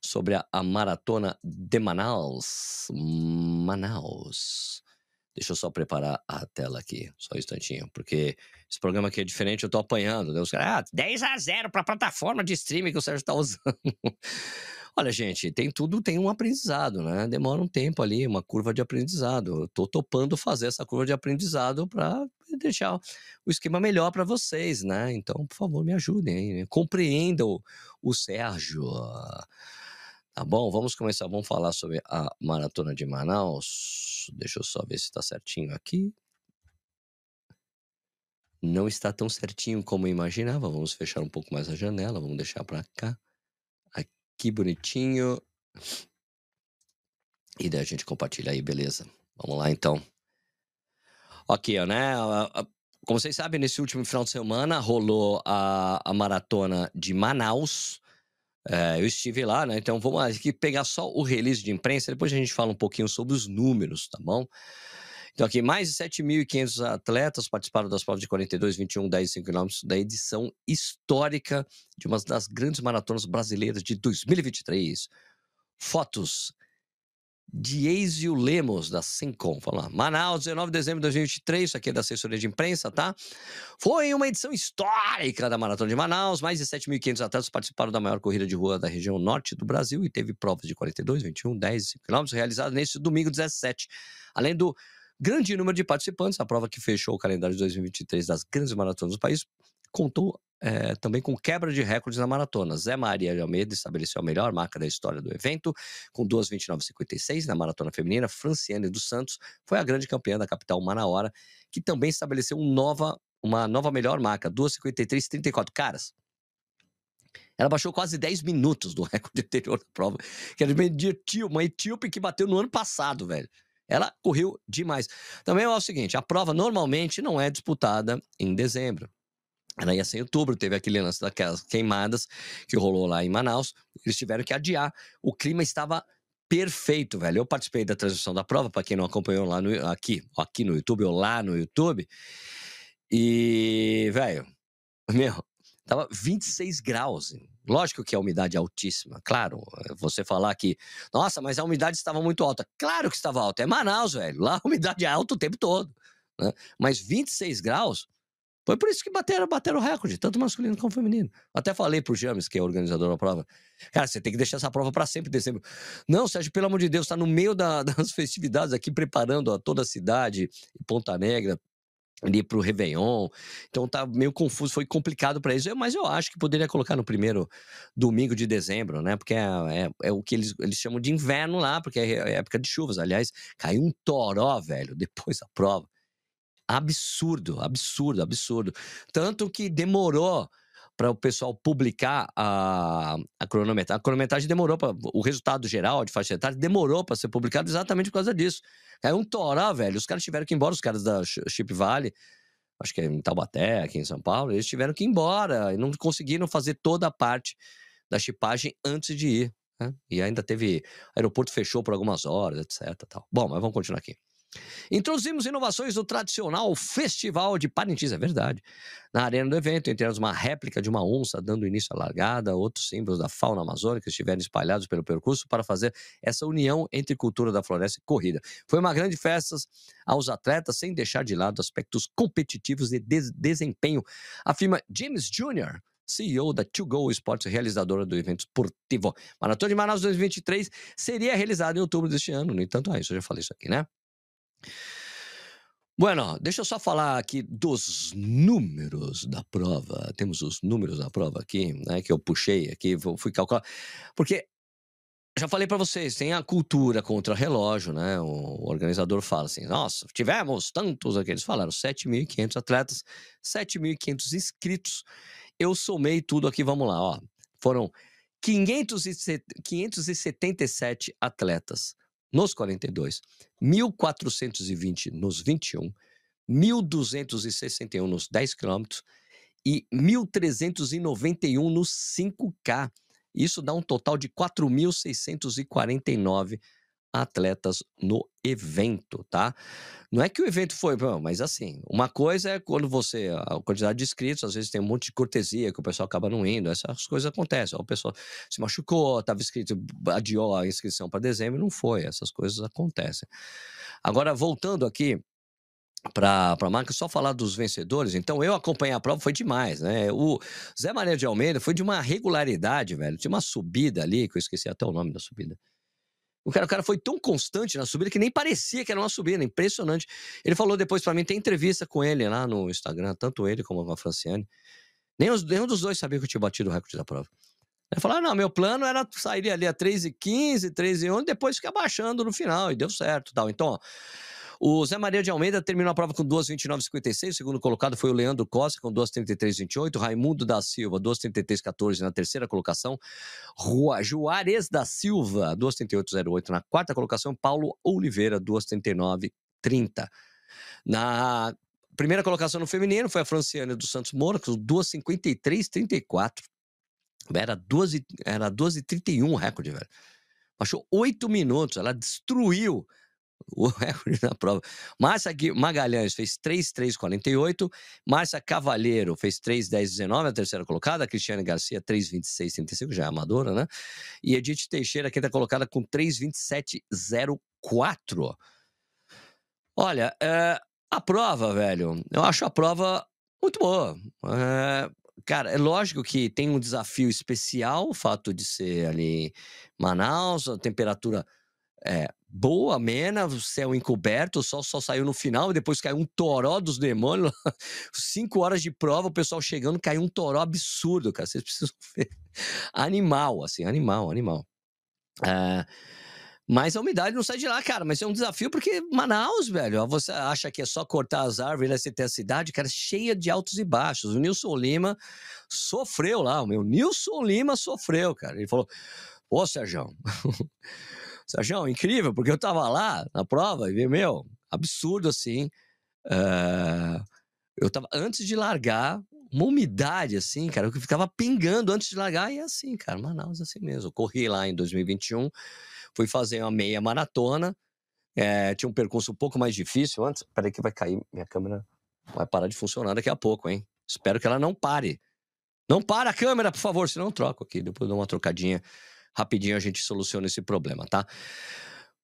sobre a, a maratona de Manaus. Manaus. Deixa eu só preparar a tela aqui, só um instantinho, porque esse programa aqui é diferente, eu tô apanhando. Né? Os caras, ah, 10 a 0 para a plataforma de streaming que o Sérgio tá usando. Olha, gente, tem tudo tem um aprendizado, né? Demora um tempo ali, uma curva de aprendizado. Eu tô topando fazer essa curva de aprendizado para deixar o esquema melhor para vocês, né? Então, por favor, me ajudem, compreendam o Sérgio. Tá bom, vamos começar, vamos falar sobre a Maratona de Manaus. Deixa eu só ver se está certinho aqui. Não está tão certinho como eu imaginava. Vamos fechar um pouco mais a janela, vamos deixar para cá. Aqui bonitinho. E daí a gente compartilha aí, beleza? Vamos lá então. Ok, né? Como vocês sabem, nesse último final de semana rolou a, a maratona de Manaus. É, eu estive lá, né? Então vamos aqui pegar só o release de imprensa, depois a gente fala um pouquinho sobre os números, tá bom? Então, aqui, mais de 7.500 atletas participaram das provas de 42, 21, 10 e 5 quilômetros da edição histórica de uma das grandes maratonas brasileiras de 2023. Fotos Dieizio Lemos, da Sencom. Lá. Manaus, 19 de dezembro de 2023. Isso aqui é da assessoria de imprensa, tá? Foi uma edição histórica da Maratona de Manaus. Mais de 7.500 atletas participaram da maior corrida de rua da região norte do Brasil e teve provas de 42, 21, 10 e 5 quilômetros realizadas neste domingo 17. Além do grande número de participantes, a prova que fechou o calendário de 2023 das grandes maratonas do país contou é, também com quebra de recordes na maratona. Zé Maria de Almeida estabeleceu a melhor marca da história do evento, com 2,29,56 na maratona feminina. Franciane dos Santos foi a grande campeã da capital Manaora, que também estabeleceu um nova, uma nova melhor marca, 2,53,34. Caras, ela baixou quase 10 minutos do recorde anterior da prova, que era de uma etíope que bateu no ano passado, velho. Ela correu demais. Também é o seguinte: a prova normalmente não é disputada em dezembro. Ela ia ser em outubro, teve aquele lance daquelas queimadas que rolou lá em Manaus. Eles tiveram que adiar. O clima estava perfeito, velho. Eu participei da transmissão da prova, para quem não acompanhou lá no, aqui, aqui no YouTube ou lá no YouTube. E, velho, meu, tava 26 graus. Lógico que a umidade é altíssima. Claro, você falar que, nossa, mas a umidade estava muito alta. Claro que estava alta. É Manaus, velho. Lá a umidade é alta o tempo todo. Né? Mas 26 graus, foi por isso que bateram, bateram o recorde, tanto masculino como feminino. Até falei pro James, que é o organizador da prova. Cara, você tem que deixar essa prova para sempre em dezembro. Não, Sérgio, pelo amor de Deus, tá no meio da, das festividades aqui, preparando a toda a cidade, Ponta Negra, ali pro Réveillon. Então tá meio confuso, foi complicado para eles. Mas eu acho que poderia colocar no primeiro domingo de dezembro, né? Porque é, é, é, o que eles, eles chamam de inverno lá, porque é, é época de chuvas. Aliás, caiu um toró, velho, depois da prova. Absurdo, absurdo, absurdo. Tanto que demorou para o pessoal publicar a, a cronometragem. A cronometragem demorou para. O resultado geral de faixa etária demorou para ser publicado exatamente por causa disso. É um toró, velho. Os caras tiveram que ir embora, os caras da Chip Valley, acho que é em Taubaté, aqui em São Paulo, eles tiveram que ir embora e não conseguiram fazer toda a parte da chipagem antes de ir. Né? E ainda teve. O aeroporto fechou por algumas horas, etc. Tal. Bom, mas vamos continuar aqui. Introduzimos inovações do tradicional Festival de Parintins, é verdade. Na arena do evento, entramos uma réplica de uma onça dando início à largada, outros símbolos da fauna amazônica estiveram espalhados pelo percurso para fazer essa união entre cultura da floresta e corrida. Foi uma grande festa aos atletas, sem deixar de lado aspectos competitivos e de desempenho, afirma James Jr., CEO da To Go Esportes, realizadora do evento esportivo. Maratona de Manaus 2023 seria realizada em outubro deste ano. No entanto, ah, isso eu já falei isso aqui, né? Bueno, deixa eu só falar aqui dos números da prova. Temos os números da prova aqui, né, que eu puxei aqui, fui calcular. Porque já falei para vocês, tem a cultura contra relógio, né? O organizador fala assim: "Nossa, tivemos tantos aqui". Eles falaram 7.500 atletas, 7.500 inscritos. Eu somei tudo aqui, vamos lá, ó. Foram 577 atletas nos 42, 1.420 nos 21, 1.261 nos 10 quilômetros e 1.391 nos 5K. Isso dá um total de 4.649 atletas no evento, tá? Não é que o evento foi, mas assim, uma coisa é quando você, a quantidade de inscritos, às vezes tem um monte de cortesia que o pessoal acaba não indo, essas coisas acontecem. O pessoal se machucou, estava inscrito, adiou a inscrição para dezembro, não foi, essas coisas acontecem. Agora, voltando aqui para a marca, só falar dos vencedores. Então, eu acompanhei a prova, foi demais, né? O Zé Maria de Almeida foi de uma regularidade, velho. Tinha uma subida ali, que eu esqueci até o nome da subida. O cara, o cara foi tão constante na subida que nem parecia que era uma subida, impressionante. Ele falou depois para mim, tem entrevista com ele lá no Instagram, tanto ele como a Franciane. Nem os, nenhum dos dois sabia que eu tinha batido o recorde da prova. Ele falou: ah, não, meu plano era sair ali a 3,15, 3,11, depois ficar baixando no final, e deu certo tal. Então, ó, o Zé Maria de Almeida terminou a prova com 2,29,56. O segundo colocado foi o Leandro Costa com 2,33,28. Raimundo da Silva, 2,33,14 na terceira colocação. Rua Juarez da Silva, 2,38,08 na quarta colocação. Paulo Oliveira, 2,39,30. Na primeira colocação no feminino foi a Franciane dos Santos Moura, com 2,53,34. Era 12, era 12 31 o recorde, velho. Baixou oito minutos. Ela destruiu o recorde na prova. Márcia Magalhães fez 3,348. Márcia Cavalheiro fez 3,1019, a terceira colocada. A Cristiane Garcia, 3,2635, já é amadora, né? E Edith Teixeira, quinta colocada, com 3,2704. Olha, é, a prova, velho, eu acho a prova muito boa. É, cara, é lógico que tem um desafio especial, o fato de ser ali Manaus, a temperatura é, boa, amena, o céu encoberto, o sol só saiu no final, depois caiu um toró dos demônios. Cinco horas de prova, o pessoal chegando, caiu um toró absurdo, cara. Vocês precisam ver. Animal, assim, animal, animal. É, mas a umidade não sai de lá, cara. Mas é um desafio porque Manaus, velho, você acha que é só cortar as árvores e você ter a cidade, cara, cheia de altos e baixos. O Nilson Lima sofreu lá, o meu Nilson Lima sofreu, cara. Ele falou: Ô, Sérgio, Sérgio, incrível, porque eu tava lá na prova e, meu, absurdo assim. Uh, eu tava, antes de largar, uma umidade assim, cara, que ficava pingando antes de largar, e é assim, cara, Manaus é assim mesmo. Eu corri lá em 2021, fui fazer uma meia maratona, é, tinha um percurso um pouco mais difícil antes. Peraí, que vai cair, minha câmera vai parar de funcionar daqui a pouco, hein? Espero que ela não pare. Não para a câmera, por favor, senão eu troco aqui, depois dou uma trocadinha rapidinho a gente soluciona esse problema, tá?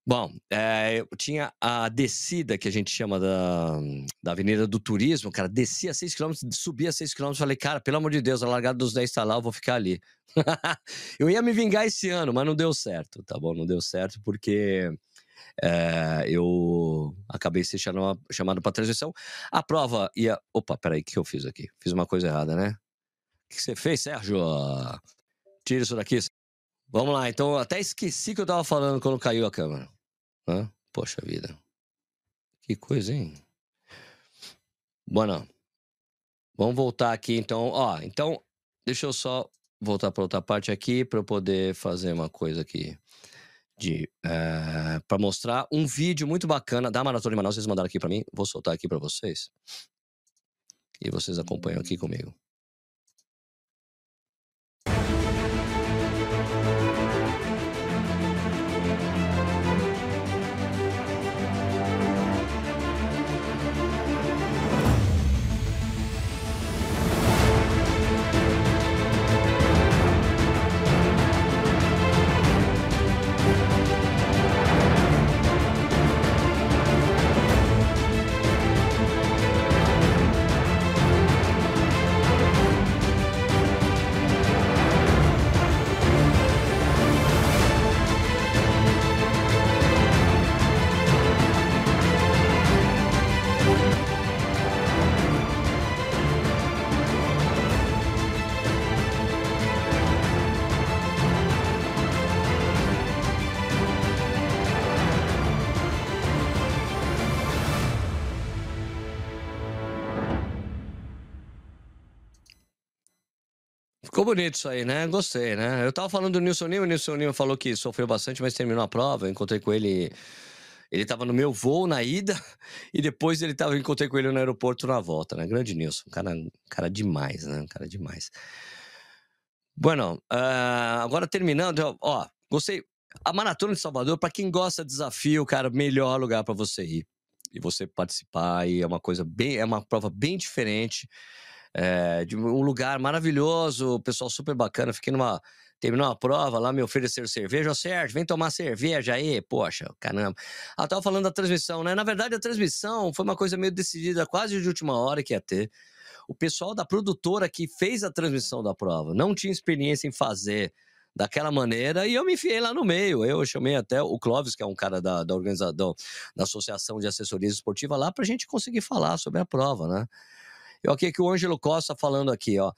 Bom, é, eu tinha a descida que a gente chama da, da Avenida do Turismo, cara, descia 6km, subia 6km, falei, cara, pelo amor de Deus, a largada dos 10 tá lá, eu vou ficar ali. eu ia me vingar esse ano, mas não deu certo, tá bom? Não deu certo porque é, eu acabei sendo chamado, chamado para transição. A prova ia. Opa, peraí, o que eu fiz aqui? Fiz uma coisa errada, né? O que você fez, Sérgio? Tira isso daqui, Vamos lá, então até esqueci que eu tava falando quando caiu a câmera. Hã? Poxa vida. Que coisa, hein? Bueno. Vamos voltar aqui então. Ó, então, deixa eu só voltar para outra parte aqui para eu poder fazer uma coisa aqui de eh, para mostrar um vídeo muito bacana da Maratona de Manaus. Vocês mandaram aqui para mim, vou soltar aqui para vocês e vocês acompanham aqui comigo. Ficou bonito isso aí, né? Gostei, né? Eu tava falando do Nilson Lima, o Nilson Lima falou que sofreu bastante, mas terminou a prova. Eu encontrei com ele. Ele tava no meu voo na ida e depois ele tava, encontrei com ele no aeroporto na volta, né? Grande Nilson, cara, cara demais, né? Cara demais. Bueno, uh, agora terminando, ó, gostei. A Maratona de Salvador, para quem gosta de desafio, cara, melhor lugar para você ir e você participar. E é uma coisa bem, é uma prova bem diferente é, de um lugar maravilhoso, pessoal super bacana. Fiquei numa. Terminou uma prova lá, me ofereceram cerveja. Ô, Sérgio, vem tomar cerveja aí. Poxa, caramba. Ela tava falando da transmissão, né? Na verdade, a transmissão foi uma coisa meio decidida quase de última hora que ia ter. O pessoal da produtora que fez a transmissão da prova não tinha experiência em fazer daquela maneira e eu me enfiei lá no meio. Eu chamei até o Clóvis, que é um cara da, da organização, da Associação de Assessoria Esportiva, lá para a gente conseguir falar sobre a prova, né? Eu aqui que o Ângelo Costa falando aqui, ó.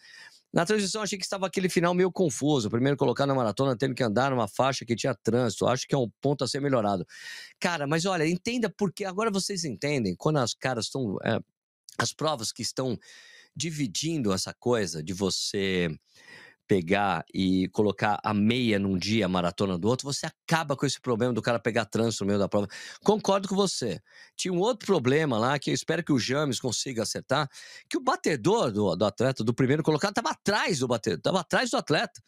Na transição, achei que estava aquele final meio confuso. Primeiro colocar na maratona, tendo que andar numa faixa que tinha trânsito. Acho que é um ponto a ser melhorado. Cara, mas olha, entenda porque agora vocês entendem quando as caras estão. É, as provas que estão dividindo essa coisa de você pegar e colocar a meia num dia, a maratona do outro, você acaba com esse problema do cara pegar trânsito no meio da prova. Concordo com você. Tinha um outro problema lá que eu espero que o James consiga acertar, que o batedor do, do atleta, do primeiro colocado, estava atrás do batedor, estava atrás do atleta.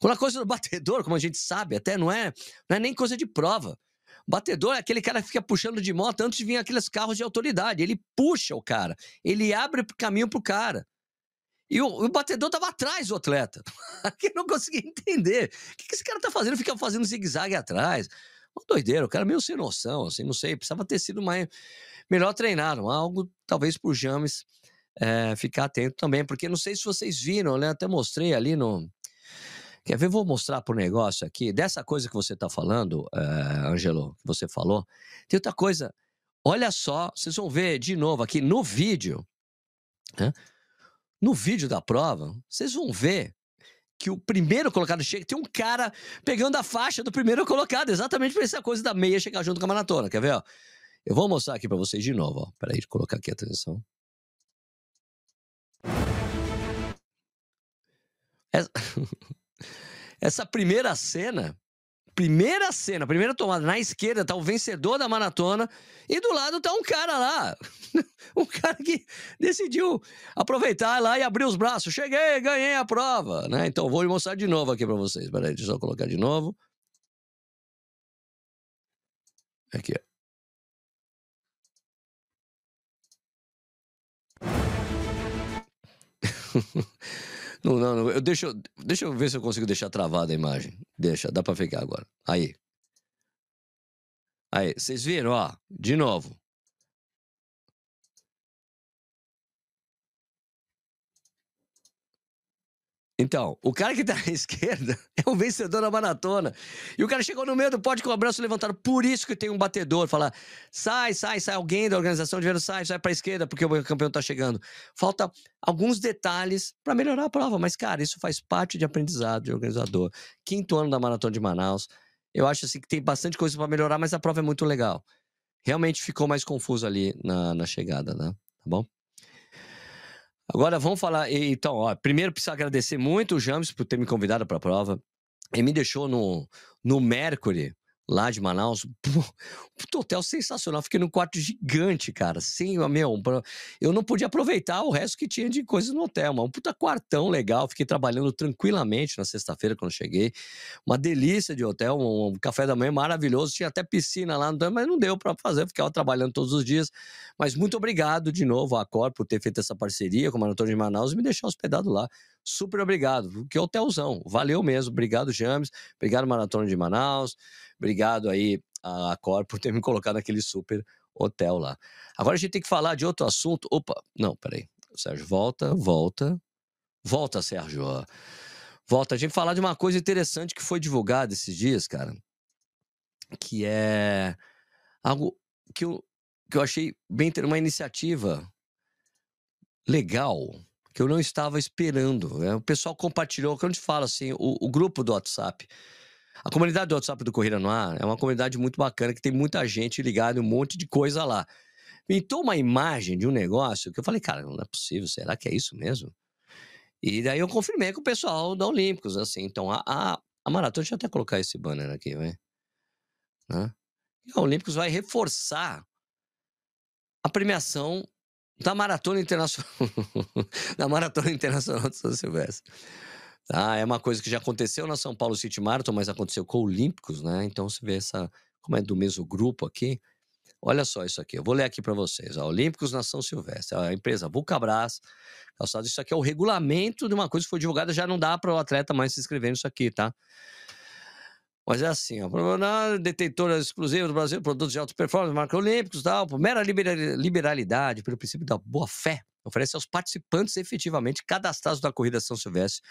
Quando a coisa do batedor, como a gente sabe, até não é, não é nem coisa de prova. Batedor é aquele cara que fica puxando de moto antes de vir aqueles carros de autoridade. Ele puxa o cara, ele abre caminho pro cara. E o, o batedor tava atrás do atleta. que não conseguia entender. O que, que esse cara tá fazendo? Fica fazendo zigue-zague atrás. Uma doideira, o cara meio sem noção, assim, não sei. Precisava ter sido mais, melhor treinado. Algo, talvez, pro James é, ficar atento também. Porque não sei se vocês viram, né? Até mostrei ali no, Quer ver? Vou mostrar para o negócio aqui. Dessa coisa que você está falando, Angelo, que você falou. Tem outra coisa. Olha só, vocês vão ver de novo aqui no vídeo. Né? No vídeo da prova, vocês vão ver que o primeiro colocado chega. Tem um cara pegando a faixa do primeiro colocado, exatamente para essa coisa da meia chegar junto com a maratona. Quer ver? Ó? Eu vou mostrar aqui para vocês de novo. Ó. Peraí, colocar aqui a transição. Essa... Essa primeira cena, primeira cena, primeira tomada, na esquerda tá o vencedor da maratona e do lado tá um cara lá. um cara que decidiu aproveitar lá e abrir os braços. Cheguei, ganhei a prova, né? Então vou mostrar de novo aqui para vocês. Peraí, deixa eu colocar de novo. Aqui, ó. Não, não, não. Eu deixa, deixa eu ver se eu consigo deixar travada a imagem. Deixa, dá pra ficar agora. Aí. Aí, vocês viram, ó, de novo. Então, o cara que tá à esquerda é o vencedor da maratona. E o cara chegou no meio do pódio com o braço levantado. Por isso que tem um batedor. Falar, sai, sai, sai. Alguém da organização de vendo, sai, sai pra esquerda, porque o campeão tá chegando. Falta alguns detalhes para melhorar a prova. Mas, cara, isso faz parte de aprendizado de organizador. Quinto ano da Maratona de Manaus. Eu acho assim que tem bastante coisa para melhorar, mas a prova é muito legal. Realmente ficou mais confuso ali na, na chegada, né? Tá bom? Agora vamos falar. Então, ó, primeiro preciso agradecer muito o James por ter me convidado para a prova. Ele me deixou no, no Mercury, lá de Manaus. Puto hotel sensacional. Fiquei num quarto gigante, cara. Sim, meu, eu não podia aproveitar o resto que tinha de coisa no hotel, mas um puta quartão legal. Fiquei trabalhando tranquilamente na sexta-feira quando cheguei. Uma delícia de hotel, um, café da manhã maravilhoso. Tinha até piscina lá, mas não deu para fazer, ficava trabalhando todos os dias. Mas muito obrigado de novo à Cor por ter feito essa parceria com o Maratona de Manaus e me deixar hospedado lá super obrigado. Que hotelzão. Valeu mesmo. Obrigado, James. Obrigado, Maratona de Manaus. Obrigado aí a Cor por ter me colocado naquele super hotel lá. Agora a gente tem que falar de outro assunto. Opa, não, peraí. Sérgio, volta, volta. Volta, Sérgio. Volta. A gente falar de uma coisa interessante que foi divulgada esses dias, cara. Que é algo que eu, que eu achei bem ter uma iniciativa legal que eu não estava esperando. Né? O pessoal compartilhou, quando a gente fala assim, o, o grupo do WhatsApp a comunidade do WhatsApp do Corrida no Ar é uma comunidade muito bacana, que tem muita gente ligada um monte de coisa lá. Pintou uma imagem de um negócio que eu falei, cara, não é possível, será que é isso mesmo? E daí eu confirmei com o pessoal da Olímpicos, assim. Então, a, a, a maratona, deixa eu até colocar esse banner aqui, vai. Né? E a Olímpicos vai reforçar a premiação da Maratona Internacional, da Maratona Internacional de São Silvestre. Ah, é uma coisa que já aconteceu na São Paulo City Marathon, mas aconteceu com Olímpicos, né? Então você vê essa, como é do mesmo grupo aqui. Olha só isso aqui, eu vou ler aqui para vocês. Ó, Olímpicos na São Silvestre, a empresa Vulcabras, calçado, isso aqui é o regulamento de uma coisa que foi divulgada, já não dá para o atleta mais se inscrever nisso aqui, tá? Mas é assim, ó, detentora exclusiva do Brasil, produtos de alta performance, marca olímpicos, tal, por mera liberalidade, pelo princípio da boa fé, oferece aos participantes efetivamente cadastrados da Corrida São Silvestre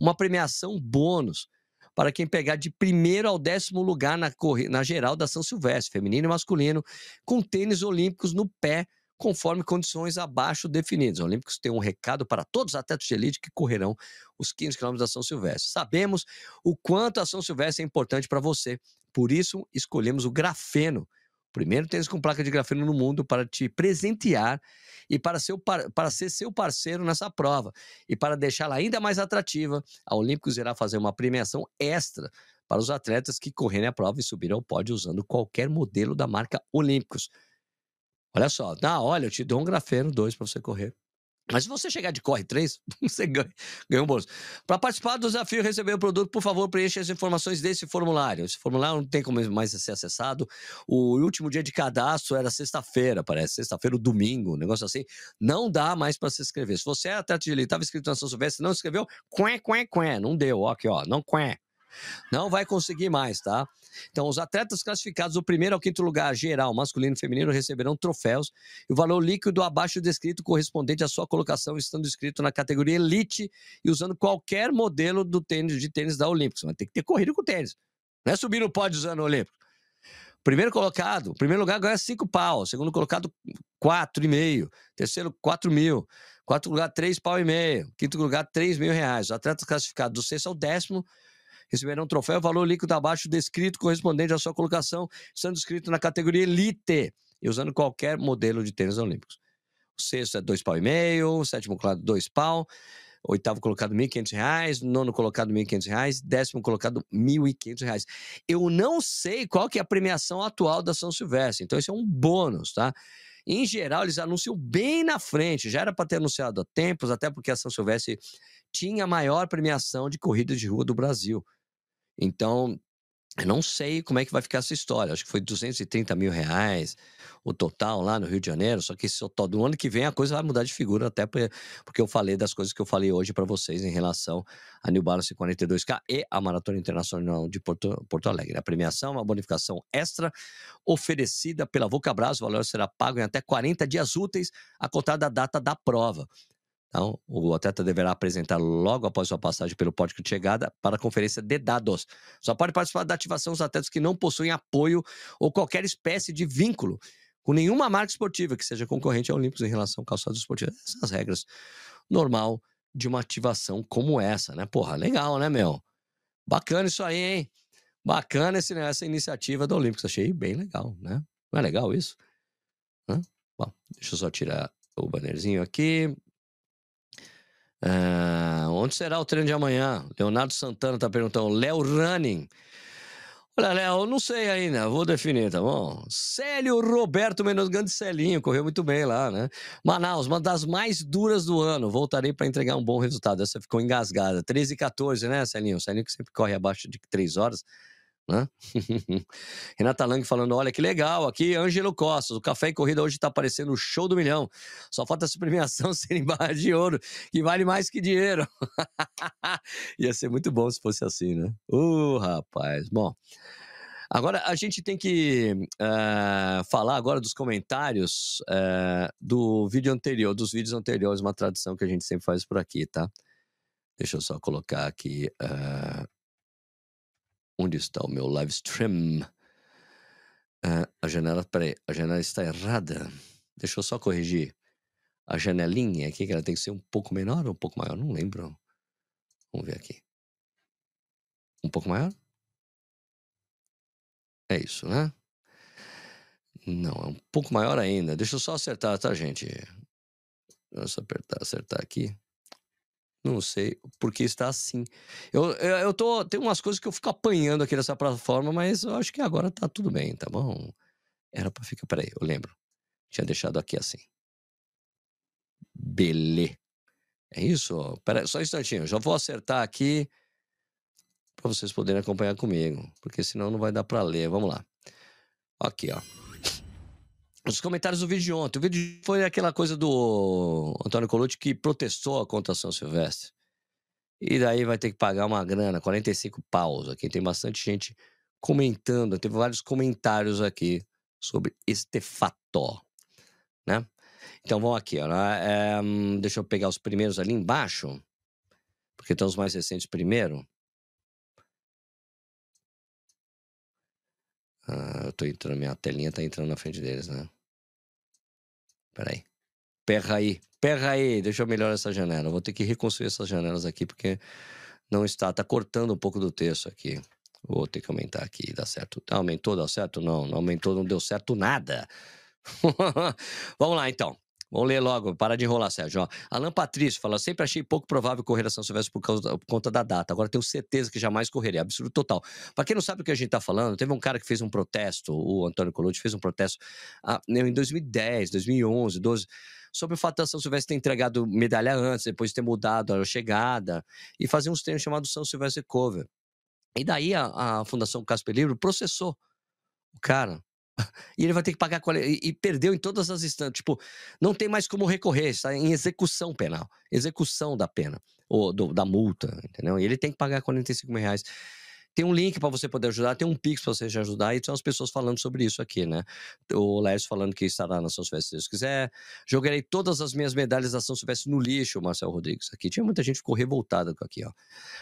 uma premiação bônus para quem pegar de primeiro ao décimo lugar na, na geral da São Silvestre, feminino e masculino, com tênis olímpicos no pé, conforme condições abaixo definidas. Os Olímpicos têm um recado para todos os atletas de elite que correrão os 15 quilômetros da São Silvestre. Sabemos o quanto a São Silvestre é importante para você, por isso escolhemos o grafeno primeiro tênis com placa de grafeno no mundo para te presentear e para ser, para ser seu parceiro nessa prova. E para deixá-la ainda mais atrativa, a Olímpicos irá fazer uma premiação extra para os atletas que correrem a prova e subirem ao pódio usando qualquer modelo da marca Olímpicos. Olha só, ah, olha, eu te dou um grafeno 2 para você correr. Mas se você chegar de corre 3, você ganha, ganha um bônus. Para participar do desafio e receber o produto, por favor, preencha as informações desse formulário. Esse formulário não tem como mais ser acessado. O último dia de cadastro era sexta-feira, parece. Sexta-feira ou domingo, um negócio assim. Não dá mais para se inscrever. Se você é atleta de elite, estava escrito na São Silvestre, não escreveu, quém, quém, quém. Não deu, ó, aqui, ó, não quém. Não vai conseguir mais, tá? Então, os atletas classificados do primeiro ao quinto lugar geral, masculino e feminino, receberão troféus e o valor líquido abaixo descrito correspondente à sua colocação, estando inscrito na categoria Elite e usando qualquer modelo do tênis de tênis da Olímpicos. Mas tem que ter corrido com tênis. Não é subir no pódio usando o Olímpico. Primeiro colocado, primeiro lugar ganha cinco pau, segundo colocado quatro e meio, terceiro quatro mil, quarto lugar três pau e meio, quinto lugar três mil reais. Os atletas classificados do sexto ao décimo receberão um troféu, valor líquido abaixo descrito correspondente à sua colocação, sendo inscrito na categoria Elite e usando qualquer modelo de tênis olímpicos. O sexto é dois pau e meio, o sétimo colocado dois pau, oitavo colocado R$ 1.500, nono colocado R$ 1.500, décimo colocado R$ 1.500. Eu não sei qual que é a premiação atual da São Silvestre, então esse é um bônus, tá? Em geral, eles anunciam bem na frente, já era para ter anunciado há tempos, até porque a São Silvestre tinha a maior premiação de corrida de rua do Brasil. Então, eu não sei como é que vai ficar essa história. Acho que foi 230 mil reais o total lá no Rio de Janeiro. Só que do ano que vem a coisa vai mudar de figura, até porque eu falei das coisas que eu falei hoje para vocês em relação a New Balance 42K e a Maratona Internacional de Porto, Porto Alegre. A premiação é uma bonificação extra oferecida pela Vocabras. O valor será pago em até 40 dias úteis a contar da data da prova. Então, o atleta deverá apresentar logo após sua passagem pelo pódio de chegada para a conferência de dados. Só pode participar da ativação os atletas que não possuem apoio ou qualquer espécie de vínculo com nenhuma marca esportiva que seja concorrente ao Olímpicos em relação ao calçado esportivo. Essas regras normal de uma ativação como essa, né? Porra, legal, né, meu? Bacana isso aí, hein? Bacana esse, essa iniciativa do Olímpicos. Achei bem legal, né? Não é legal isso? Hã? Bom, deixa eu só tirar o bannerzinho aqui. Ah, onde será o treino de amanhã? Leonardo Santana está perguntando. Léo Running. Olha, Léo, não sei ainda, vou definir, tá bom? Célio Roberto Menos Grande Celinho, correu muito bem lá, né? Manaus, uma das mais duras do ano. Voltarei para entregar um bom resultado. Essa ficou engasgada. 13 e 14, né, Celinho? Celinho que sempre corre abaixo de 3 horas. Né? Renata Lang falando: olha que legal, aqui Ângelo Costa, o Café e Corrida hoje tá parecendo o show do milhão. Só falta essa premiação ser em barra de ouro, que vale mais que dinheiro. Ia ser muito bom se fosse assim, né? Uh, rapaz. Bom, agora a gente tem que uh, falar agora dos comentários uh, do vídeo anterior, dos vídeos anteriores, uma tradição que a gente sempre faz por aqui, tá? Deixa eu só colocar aqui. Uh, Onde está o meu live stream? Uh, a janela, peraí, a janela está errada. Deixa eu só corrigir. A janelinha aqui, que ela tem que ser um pouco menor ou um pouco maior? Não lembro. Vamos ver aqui. Um pouco maior? É isso, né? Não, é um pouco maior ainda. Deixa eu só acertar, tá, gente? Deixa eu apertar, acertar aqui. Não sei porque está assim. Eu, eu, eu tô. Tem umas coisas que eu fico apanhando aqui nessa plataforma, mas eu acho que agora tá tudo bem, tá bom? Era pra ficar. Peraí, eu lembro. Tinha deixado aqui assim. Belê. É isso? Peraí, só um instantinho. Já vou acertar aqui para vocês poderem acompanhar comigo, porque senão não vai dar para ler. Vamos lá. Aqui, ó os comentários do vídeo de ontem. O vídeo foi aquela coisa do Antônio Colucci que protestou contra São Silvestre. E daí vai ter que pagar uma grana, 45 paus aqui. Tem bastante gente comentando, teve vários comentários aqui sobre este fato, né? Então vamos aqui, ó. É, deixa eu pegar os primeiros ali embaixo, porque estão os mais recentes primeiro. Ah, eu tô entrando, minha telinha tá entrando na frente deles, né? Peraí. Perra aí. Perra aí. Deixa eu melhorar essa janela. vou ter que reconstruir essas janelas aqui, porque não está. Tá cortando um pouco do texto aqui. Vou ter que aumentar aqui. Dá certo. Aumentou, dá certo? Não, não aumentou, não deu certo nada. Vamos lá, então. Vamos ler logo, para de enrolar, Sérgio. Alan Patrício fala: sempre achei pouco provável correr a São Silvestre por, causa, por conta da data. Agora tenho certeza que jamais correria. Absurdo total. Para quem não sabe o que a gente está falando, teve um cara que fez um protesto, o Antônio Colucci fez um protesto ah, em 2010, 2011, 12 sobre o fato da São Silvestre ter entregado medalha antes, depois ter mudado a chegada, e fazer uns treinos chamados São Silvestre Cover. E daí a, a Fundação Casper Livro processou o cara e ele vai ter que pagar e perdeu em todas as instâncias. Tipo, não tem mais como recorrer, está em execução penal, execução da pena ou do, da multa, entendeu? E ele tem que pagar 45 mil reais. Tem um link para você poder ajudar, tem um Pix para você ajudar, e tem as pessoas falando sobre isso aqui, né? O Lércio falando que estará na São Silvestre se Deus quiser. Jogarei todas as minhas medalhas da São Silvestre no lixo, Marcel Rodrigues. Aqui tinha muita gente que ficou revoltada com aqui, ó.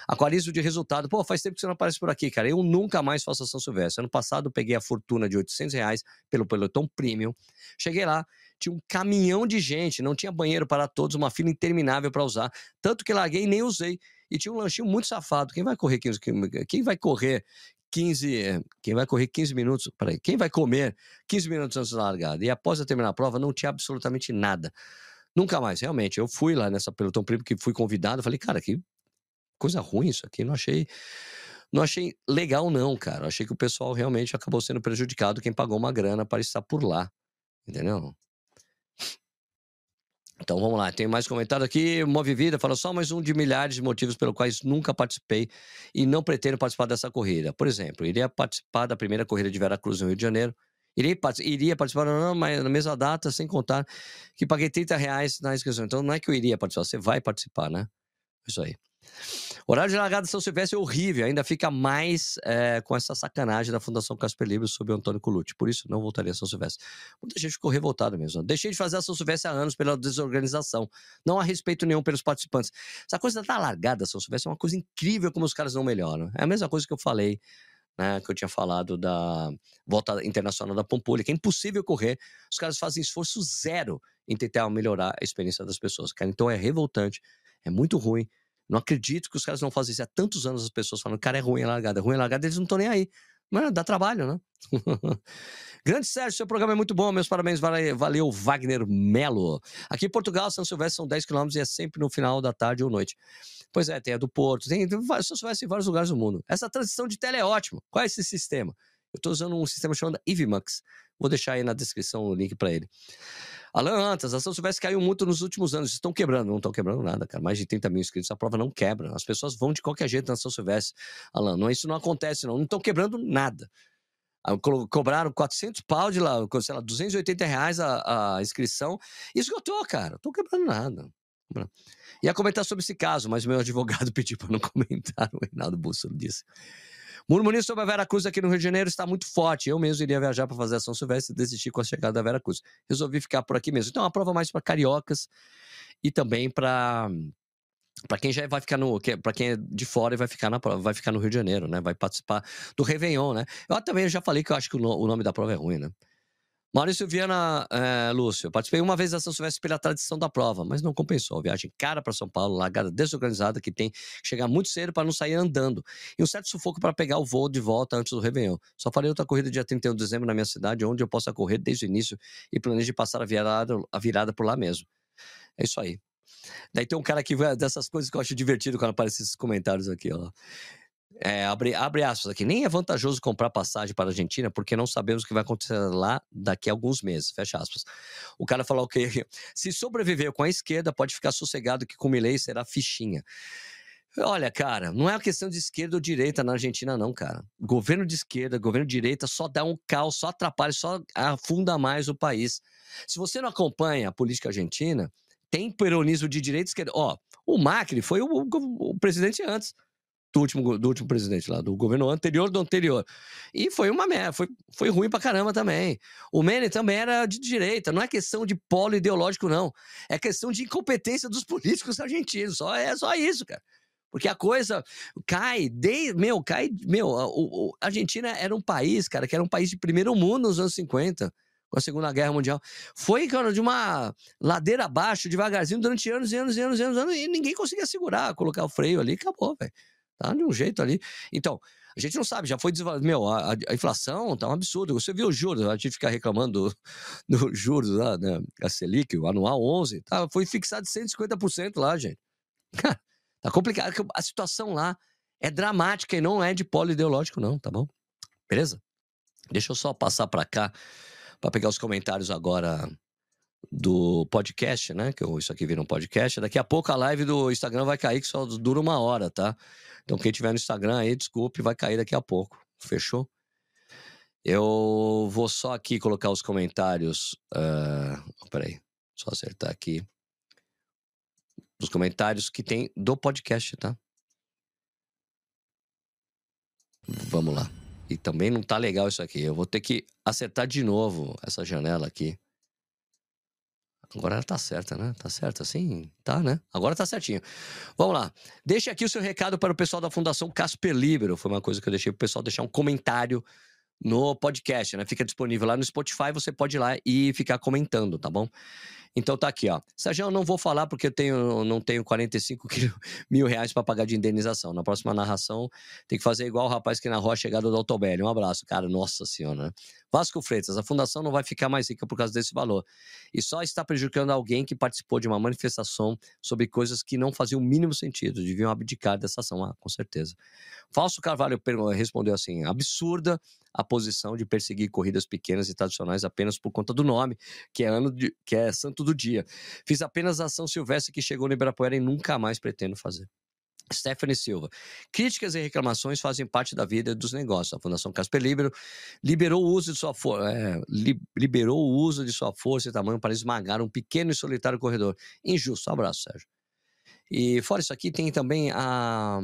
Aquarismo de resultado. Pô, faz tempo que você não aparece por aqui, cara. Eu nunca mais faço a São Silvestre. Ano passado eu peguei a fortuna de 800 reais pelo pelotão premium. Cheguei lá, tinha um caminhão de gente, não tinha banheiro para todos, uma fila interminável para usar. Tanto que larguei e nem usei e tinha um lanchinho muito safado. Quem vai correr 15, quem vai correr 15, quem vai correr 15 minutos, peraí, quem vai comer 15 minutos antes da largada? E após eu terminar a prova, não tinha absolutamente nada. Nunca mais, realmente. Eu fui lá nessa pelotão primo que fui convidado, falei, cara, que coisa ruim isso aqui, não achei não achei legal não, cara. achei que o pessoal realmente acabou sendo prejudicado quem pagou uma grana para estar por lá. Entendeu? Então vamos lá, tem mais comentário aqui. Move Vida fala só mais um de milhares de motivos pelos quais nunca participei e não pretendo participar dessa corrida. Por exemplo, iria participar da primeira corrida de Veracruz no Rio de Janeiro. Iria, iria participar não, mas na mesma data, sem contar que paguei 30 reais na inscrição. Então não é que eu iria participar, você vai participar, né? Isso aí. Horário de largada de São Silvestre é horrível, ainda fica mais é, com essa sacanagem da Fundação Casper Livre sobre o Antônio Colucci. Por isso, não voltaria a São Silvestre. Muita gente ficou revoltada mesmo. Deixei de fazer a São Silvestre há anos pela desorganização. Não há respeito nenhum pelos participantes. Essa coisa da largada da São Silvestre é uma coisa incrível como os caras não melhoram. É a mesma coisa que eu falei né, que eu tinha falado da volta internacional da Pampulha, que é impossível correr, os caras fazem esforço zero em tentar melhorar a experiência das pessoas, cara. Então é revoltante, é muito ruim, não acredito que os caras não fazem isso há tantos anos, as pessoas falando, cara, é ruim a largada, é ruim a largada, eles não estão nem aí. Mas dá trabalho, né? Grande Sérgio, seu programa é muito bom, meus parabéns, valeu, Wagner Melo. Aqui em Portugal, São Silvestre são 10 quilômetros e é sempre no final da tarde ou noite. Pois é, tem a do Porto, tem, São Silvestre em vários lugares do mundo. Essa transição de tela é ótima. Qual é esse sistema? Eu estou usando um sistema chamado Ivimux. Vou deixar aí na descrição o link para ele. Alan Antas, a São Silvestre caiu muito nos últimos anos. Estão quebrando, não estão quebrando nada, cara. Mais de 30 mil inscritos, a prova não quebra. As pessoas vão de qualquer jeito na São Silvestre. Alan, não, isso não acontece, não. Não estão quebrando nada. Ah, cobraram 400 pau de lá, sei lá, 280 reais a, a inscrição. Esgotou, cara. Não quebrando nada. Ia comentar sobre esse caso, mas meu advogado pediu para não comentar. O Reinaldo Busso disse. Murmurinho sobre a Vera Cruz aqui no Rio de Janeiro está muito forte. Eu mesmo iria viajar para fazer a São Silvestre e desistir com a chegada da Vera Cruz. Resolvi ficar por aqui mesmo. Então, é uma prova mais para cariocas e também para para quem já vai ficar no, para quem é de fora e vai ficar na prova, vai ficar no Rio de Janeiro, né? Vai participar do Réveillon, né? Eu também já falei que eu acho que o nome da prova é ruim, né? Maurício Viana, é, Lúcio, participei uma vez da São Silvestre pela tradição da prova, mas não compensou. Viagem cara para São Paulo, largada desorganizada que tem que chegar muito cedo para não sair andando. E um certo sufoco para pegar o voo de volta antes do Réveillon. Só farei outra corrida dia 31 de dezembro na minha cidade, onde eu possa correr desde o início e planejo passar a virada, a virada por lá mesmo. É isso aí. Daí tem um cara que dessas coisas que eu acho divertido quando aparecem esses comentários aqui, ó. É, abre, abre aspas aqui. Nem é vantajoso comprar passagem para a Argentina porque não sabemos o que vai acontecer lá daqui a alguns meses. Fecha aspas. O cara falou que se sobreviver com a esquerda, pode ficar sossegado que com Milei será fichinha. Olha, cara, não é uma questão de esquerda ou direita na Argentina, não, cara. Governo de esquerda, governo de direita só dá um caos, só atrapalha, só afunda mais o país. Se você não acompanha a política argentina, tem peronismo de direita e esquerda. Ó, o Macri foi o, o, o presidente antes do último, do último presidente lá, do governo anterior do anterior. E foi uma merda, foi, foi ruim pra caramba também. O Menem também era de direita, não é questão de polo ideológico, não. É questão de incompetência dos políticos argentinos. Só, é só isso, cara. Porque a coisa cai, de, meu, cai, meu, a, a Argentina era um país, cara, que era um país de primeiro mundo nos anos 50 com a Segunda Guerra Mundial. Foi, cara, de uma ladeira abaixo, devagarzinho, durante anos e anos e anos e anos, e ninguém conseguia segurar, colocar o freio ali, acabou, velho. Tá de um jeito ali. Então, a gente não sabe, já foi desvalorizado. Meu, a, a, inflação tá um absurdo. Você viu os juros, a gente fica reclamando dos do juros lá, né? A Selic, o anual 11, tá, foi fixado 150% lá, gente. tá complicado, a situação lá é dramática e não é de polo ideológico, não, tá bom? Beleza? Deixa eu só passar para cá para pegar os comentários agora do podcast, né? Que isso aqui vira um podcast. Daqui a pouco a live do Instagram vai cair, que só dura uma hora, tá? Então quem tiver no Instagram aí, desculpe, vai cair daqui a pouco. Fechou? Eu vou só aqui colocar os comentários. Uh, peraí, só acertar aqui. Os comentários que tem do podcast, tá? Vamos lá. E também não tá legal isso aqui. Eu vou ter que acertar de novo essa janela aqui. Agora ela tá certa, né? Tá certa assim? Tá, né? Agora tá certinho. Vamos lá. Deixe aqui o seu recado para o pessoal da Fundação Casper Libero. Foi uma coisa que eu deixei pro pessoal deixar um comentário no podcast, né? Fica disponível lá no Spotify, você pode ir lá e ficar comentando, tá bom? Então tá aqui, ó. Sérgio, eu não vou falar porque eu tenho, não tenho 45 mil reais para pagar de indenização. Na próxima narração, tem que fazer igual o rapaz que narrou a chegada do Autobelli. Um abraço, cara. Nossa senhora. Né? Vasco Freitas, a fundação não vai ficar mais rica por causa desse valor. E só está prejudicando alguém que participou de uma manifestação sobre coisas que não faziam o mínimo sentido. Deviam abdicar dessa ação. Ah, com certeza. Falso Carvalho respondeu assim: absurda a posição de perseguir corridas pequenas e tradicionais apenas por conta do nome, que é ano de, que é santo do dia. Fiz apenas a ação silvestre que chegou no Ibirapuera e nunca mais pretendo fazer. Stephanie Silva. Críticas e reclamações fazem parte da vida dos negócios. A Fundação Casper Libero liberou o uso de sua força, é, liberou o uso de sua força e tamanho para esmagar um pequeno e solitário corredor. Injusto. Um abraço, Sérgio. E fora isso aqui, tem também a,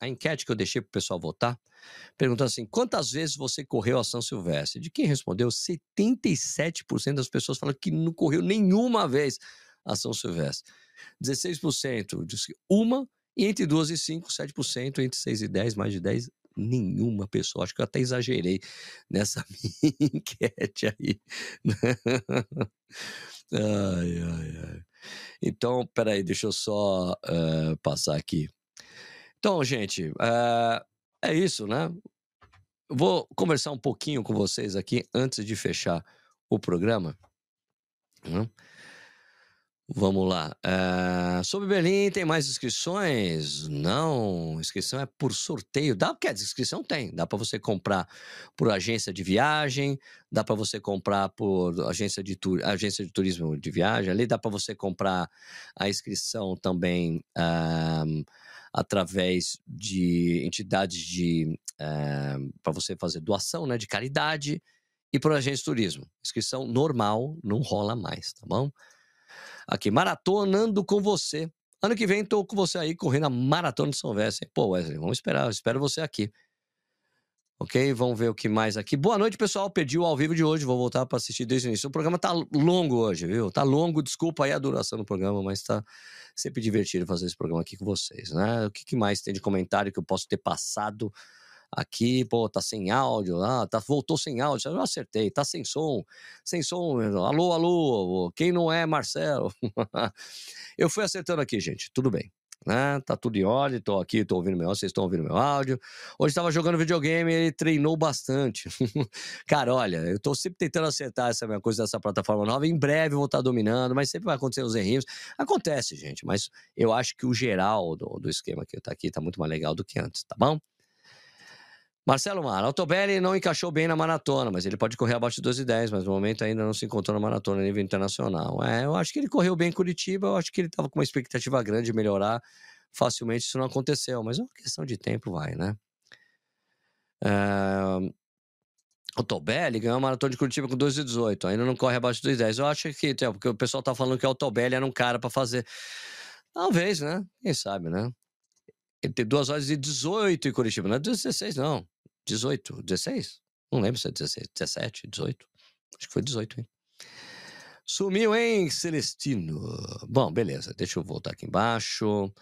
a enquete que eu deixei para o pessoal votar, perguntando assim: quantas vezes você correu a São Silvestre? De quem respondeu, 77% das pessoas falaram que não correu nenhuma vez a São Silvestre. 16% disse que uma, e entre 2 e 5, 7%, entre 6 e 10, mais de 10, nenhuma pessoa. Acho que eu até exagerei nessa minha enquete aí. ai, ai, ai. Então, peraí, deixa eu só uh, passar aqui. Então, gente, é, é isso, né? Vou conversar um pouquinho com vocês aqui antes de fechar o programa. Né? Vamos lá. É, sobre Berlim, tem mais inscrições? Não, inscrição é por sorteio. Dá, quer dizer, inscrição tem. Dá para você comprar por agência de viagem, dá para você comprar por agência de, tur agência de turismo de viagem. Ali dá para você comprar a inscrição também. Um, através de entidades de é, eh, para você fazer doação, né, de caridade e por agência de turismo. Inscrição normal não rola mais, tá bom? Aqui, maratonando com você. Ano que vem tô com você aí correndo a maratona de São Wesley. Pô, Wesley, vamos esperar, espero você aqui. Ok, vamos ver o que mais aqui. Boa noite, pessoal. Perdi o ao vivo de hoje, vou voltar para assistir desde o início. O programa tá longo hoje, viu? Tá longo, desculpa aí a duração do programa, mas tá sempre divertido fazer esse programa aqui com vocês, né? O que, que mais tem de comentário que eu posso ter passado aqui? Pô, tá sem áudio, ah, tá, voltou sem áudio, eu acertei, tá sem som, sem som, alô, alô, quem não é Marcelo? eu fui acertando aqui, gente, tudo bem né? Tá tudo em ordem, tô aqui, tô ouvindo meu áudio, vocês estão ouvindo meu áudio. Hoje estava jogando videogame, ele treinou bastante. Cara, olha, eu tô sempre tentando acertar essa minha coisa dessa plataforma nova. Em breve eu vou estar tá dominando, mas sempre vai acontecer os errinhos. Acontece, gente, mas eu acho que o geral do, do esquema que tá aqui tá muito mais legal do que antes, tá bom? Marcelo Mar, Altobelli não encaixou bem na maratona, mas ele pode correr abaixo de 12 e 10, mas no momento ainda não se encontrou na maratona a nível internacional. É, eu acho que ele correu bem em Curitiba, eu acho que ele estava com uma expectativa grande de melhorar. Facilmente isso não aconteceu, mas é uma questão de tempo, vai, né? É... Ganhou a maratona de Curitiba com 2 e 18, ainda não corre abaixo de 2 e 10. Eu acho que, porque o pessoal tá falando que o Tobelli era um cara para fazer. Talvez, né? Quem sabe, né? Ele tem 2 horas e 18 em Curitiba, não é 16, não. 18, 16? Não lembro se é 16, 17, 18. Acho que foi 18, hein? Sumiu, hein, Celestino? Bom, beleza, deixa eu voltar aqui embaixo.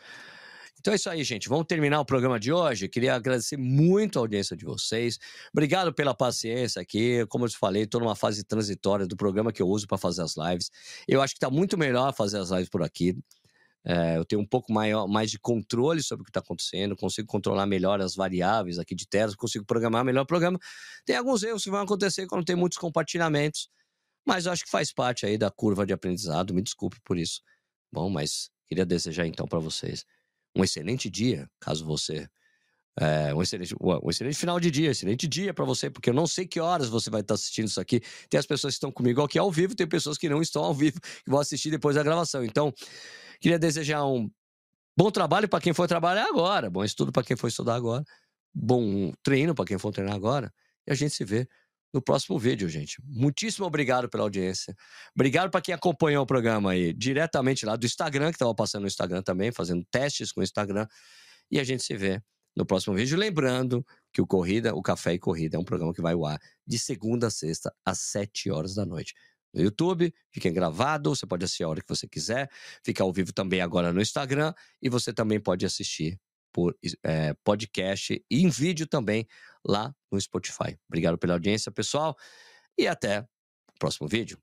Então é isso aí, gente. Vamos terminar o programa de hoje. Queria agradecer muito a audiência de vocês. Obrigado pela paciência aqui. Como eu te falei, estou numa fase transitória do programa que eu uso para fazer as lives. Eu acho que está muito melhor fazer as lives por aqui. É, eu tenho um pouco maior, mais de controle sobre o que está acontecendo, consigo controlar melhor as variáveis aqui de terra, consigo programar melhor o programa. Tem alguns erros que vão acontecer quando tem muitos compartilhamentos, mas acho que faz parte aí da curva de aprendizado. Me desculpe por isso. Bom, mas queria desejar então para vocês um excelente dia, caso você é, um, excelente, um excelente final de dia, excelente dia para você, porque eu não sei que horas você vai estar assistindo isso aqui. Tem as pessoas que estão comigo aqui ao vivo, tem pessoas que não estão ao vivo, que vão assistir depois da gravação. Então, queria desejar um bom trabalho para quem for trabalhar agora, bom estudo para quem for estudar agora, bom treino para quem for treinar agora, e a gente se vê no próximo vídeo, gente. Muitíssimo obrigado pela audiência. Obrigado para quem acompanhou o programa aí diretamente lá do Instagram, que estava passando no Instagram também, fazendo testes com o Instagram. E a gente se vê no próximo vídeo. Lembrando que o Corrida, o Café e Corrida é um programa que vai ao ar de segunda a sexta, às 7 horas da noite. No YouTube, fica gravado, você pode assistir a hora que você quiser, fica ao vivo também agora no Instagram e você também pode assistir por é, podcast e em vídeo também lá no Spotify. Obrigado pela audiência, pessoal, e até o próximo vídeo.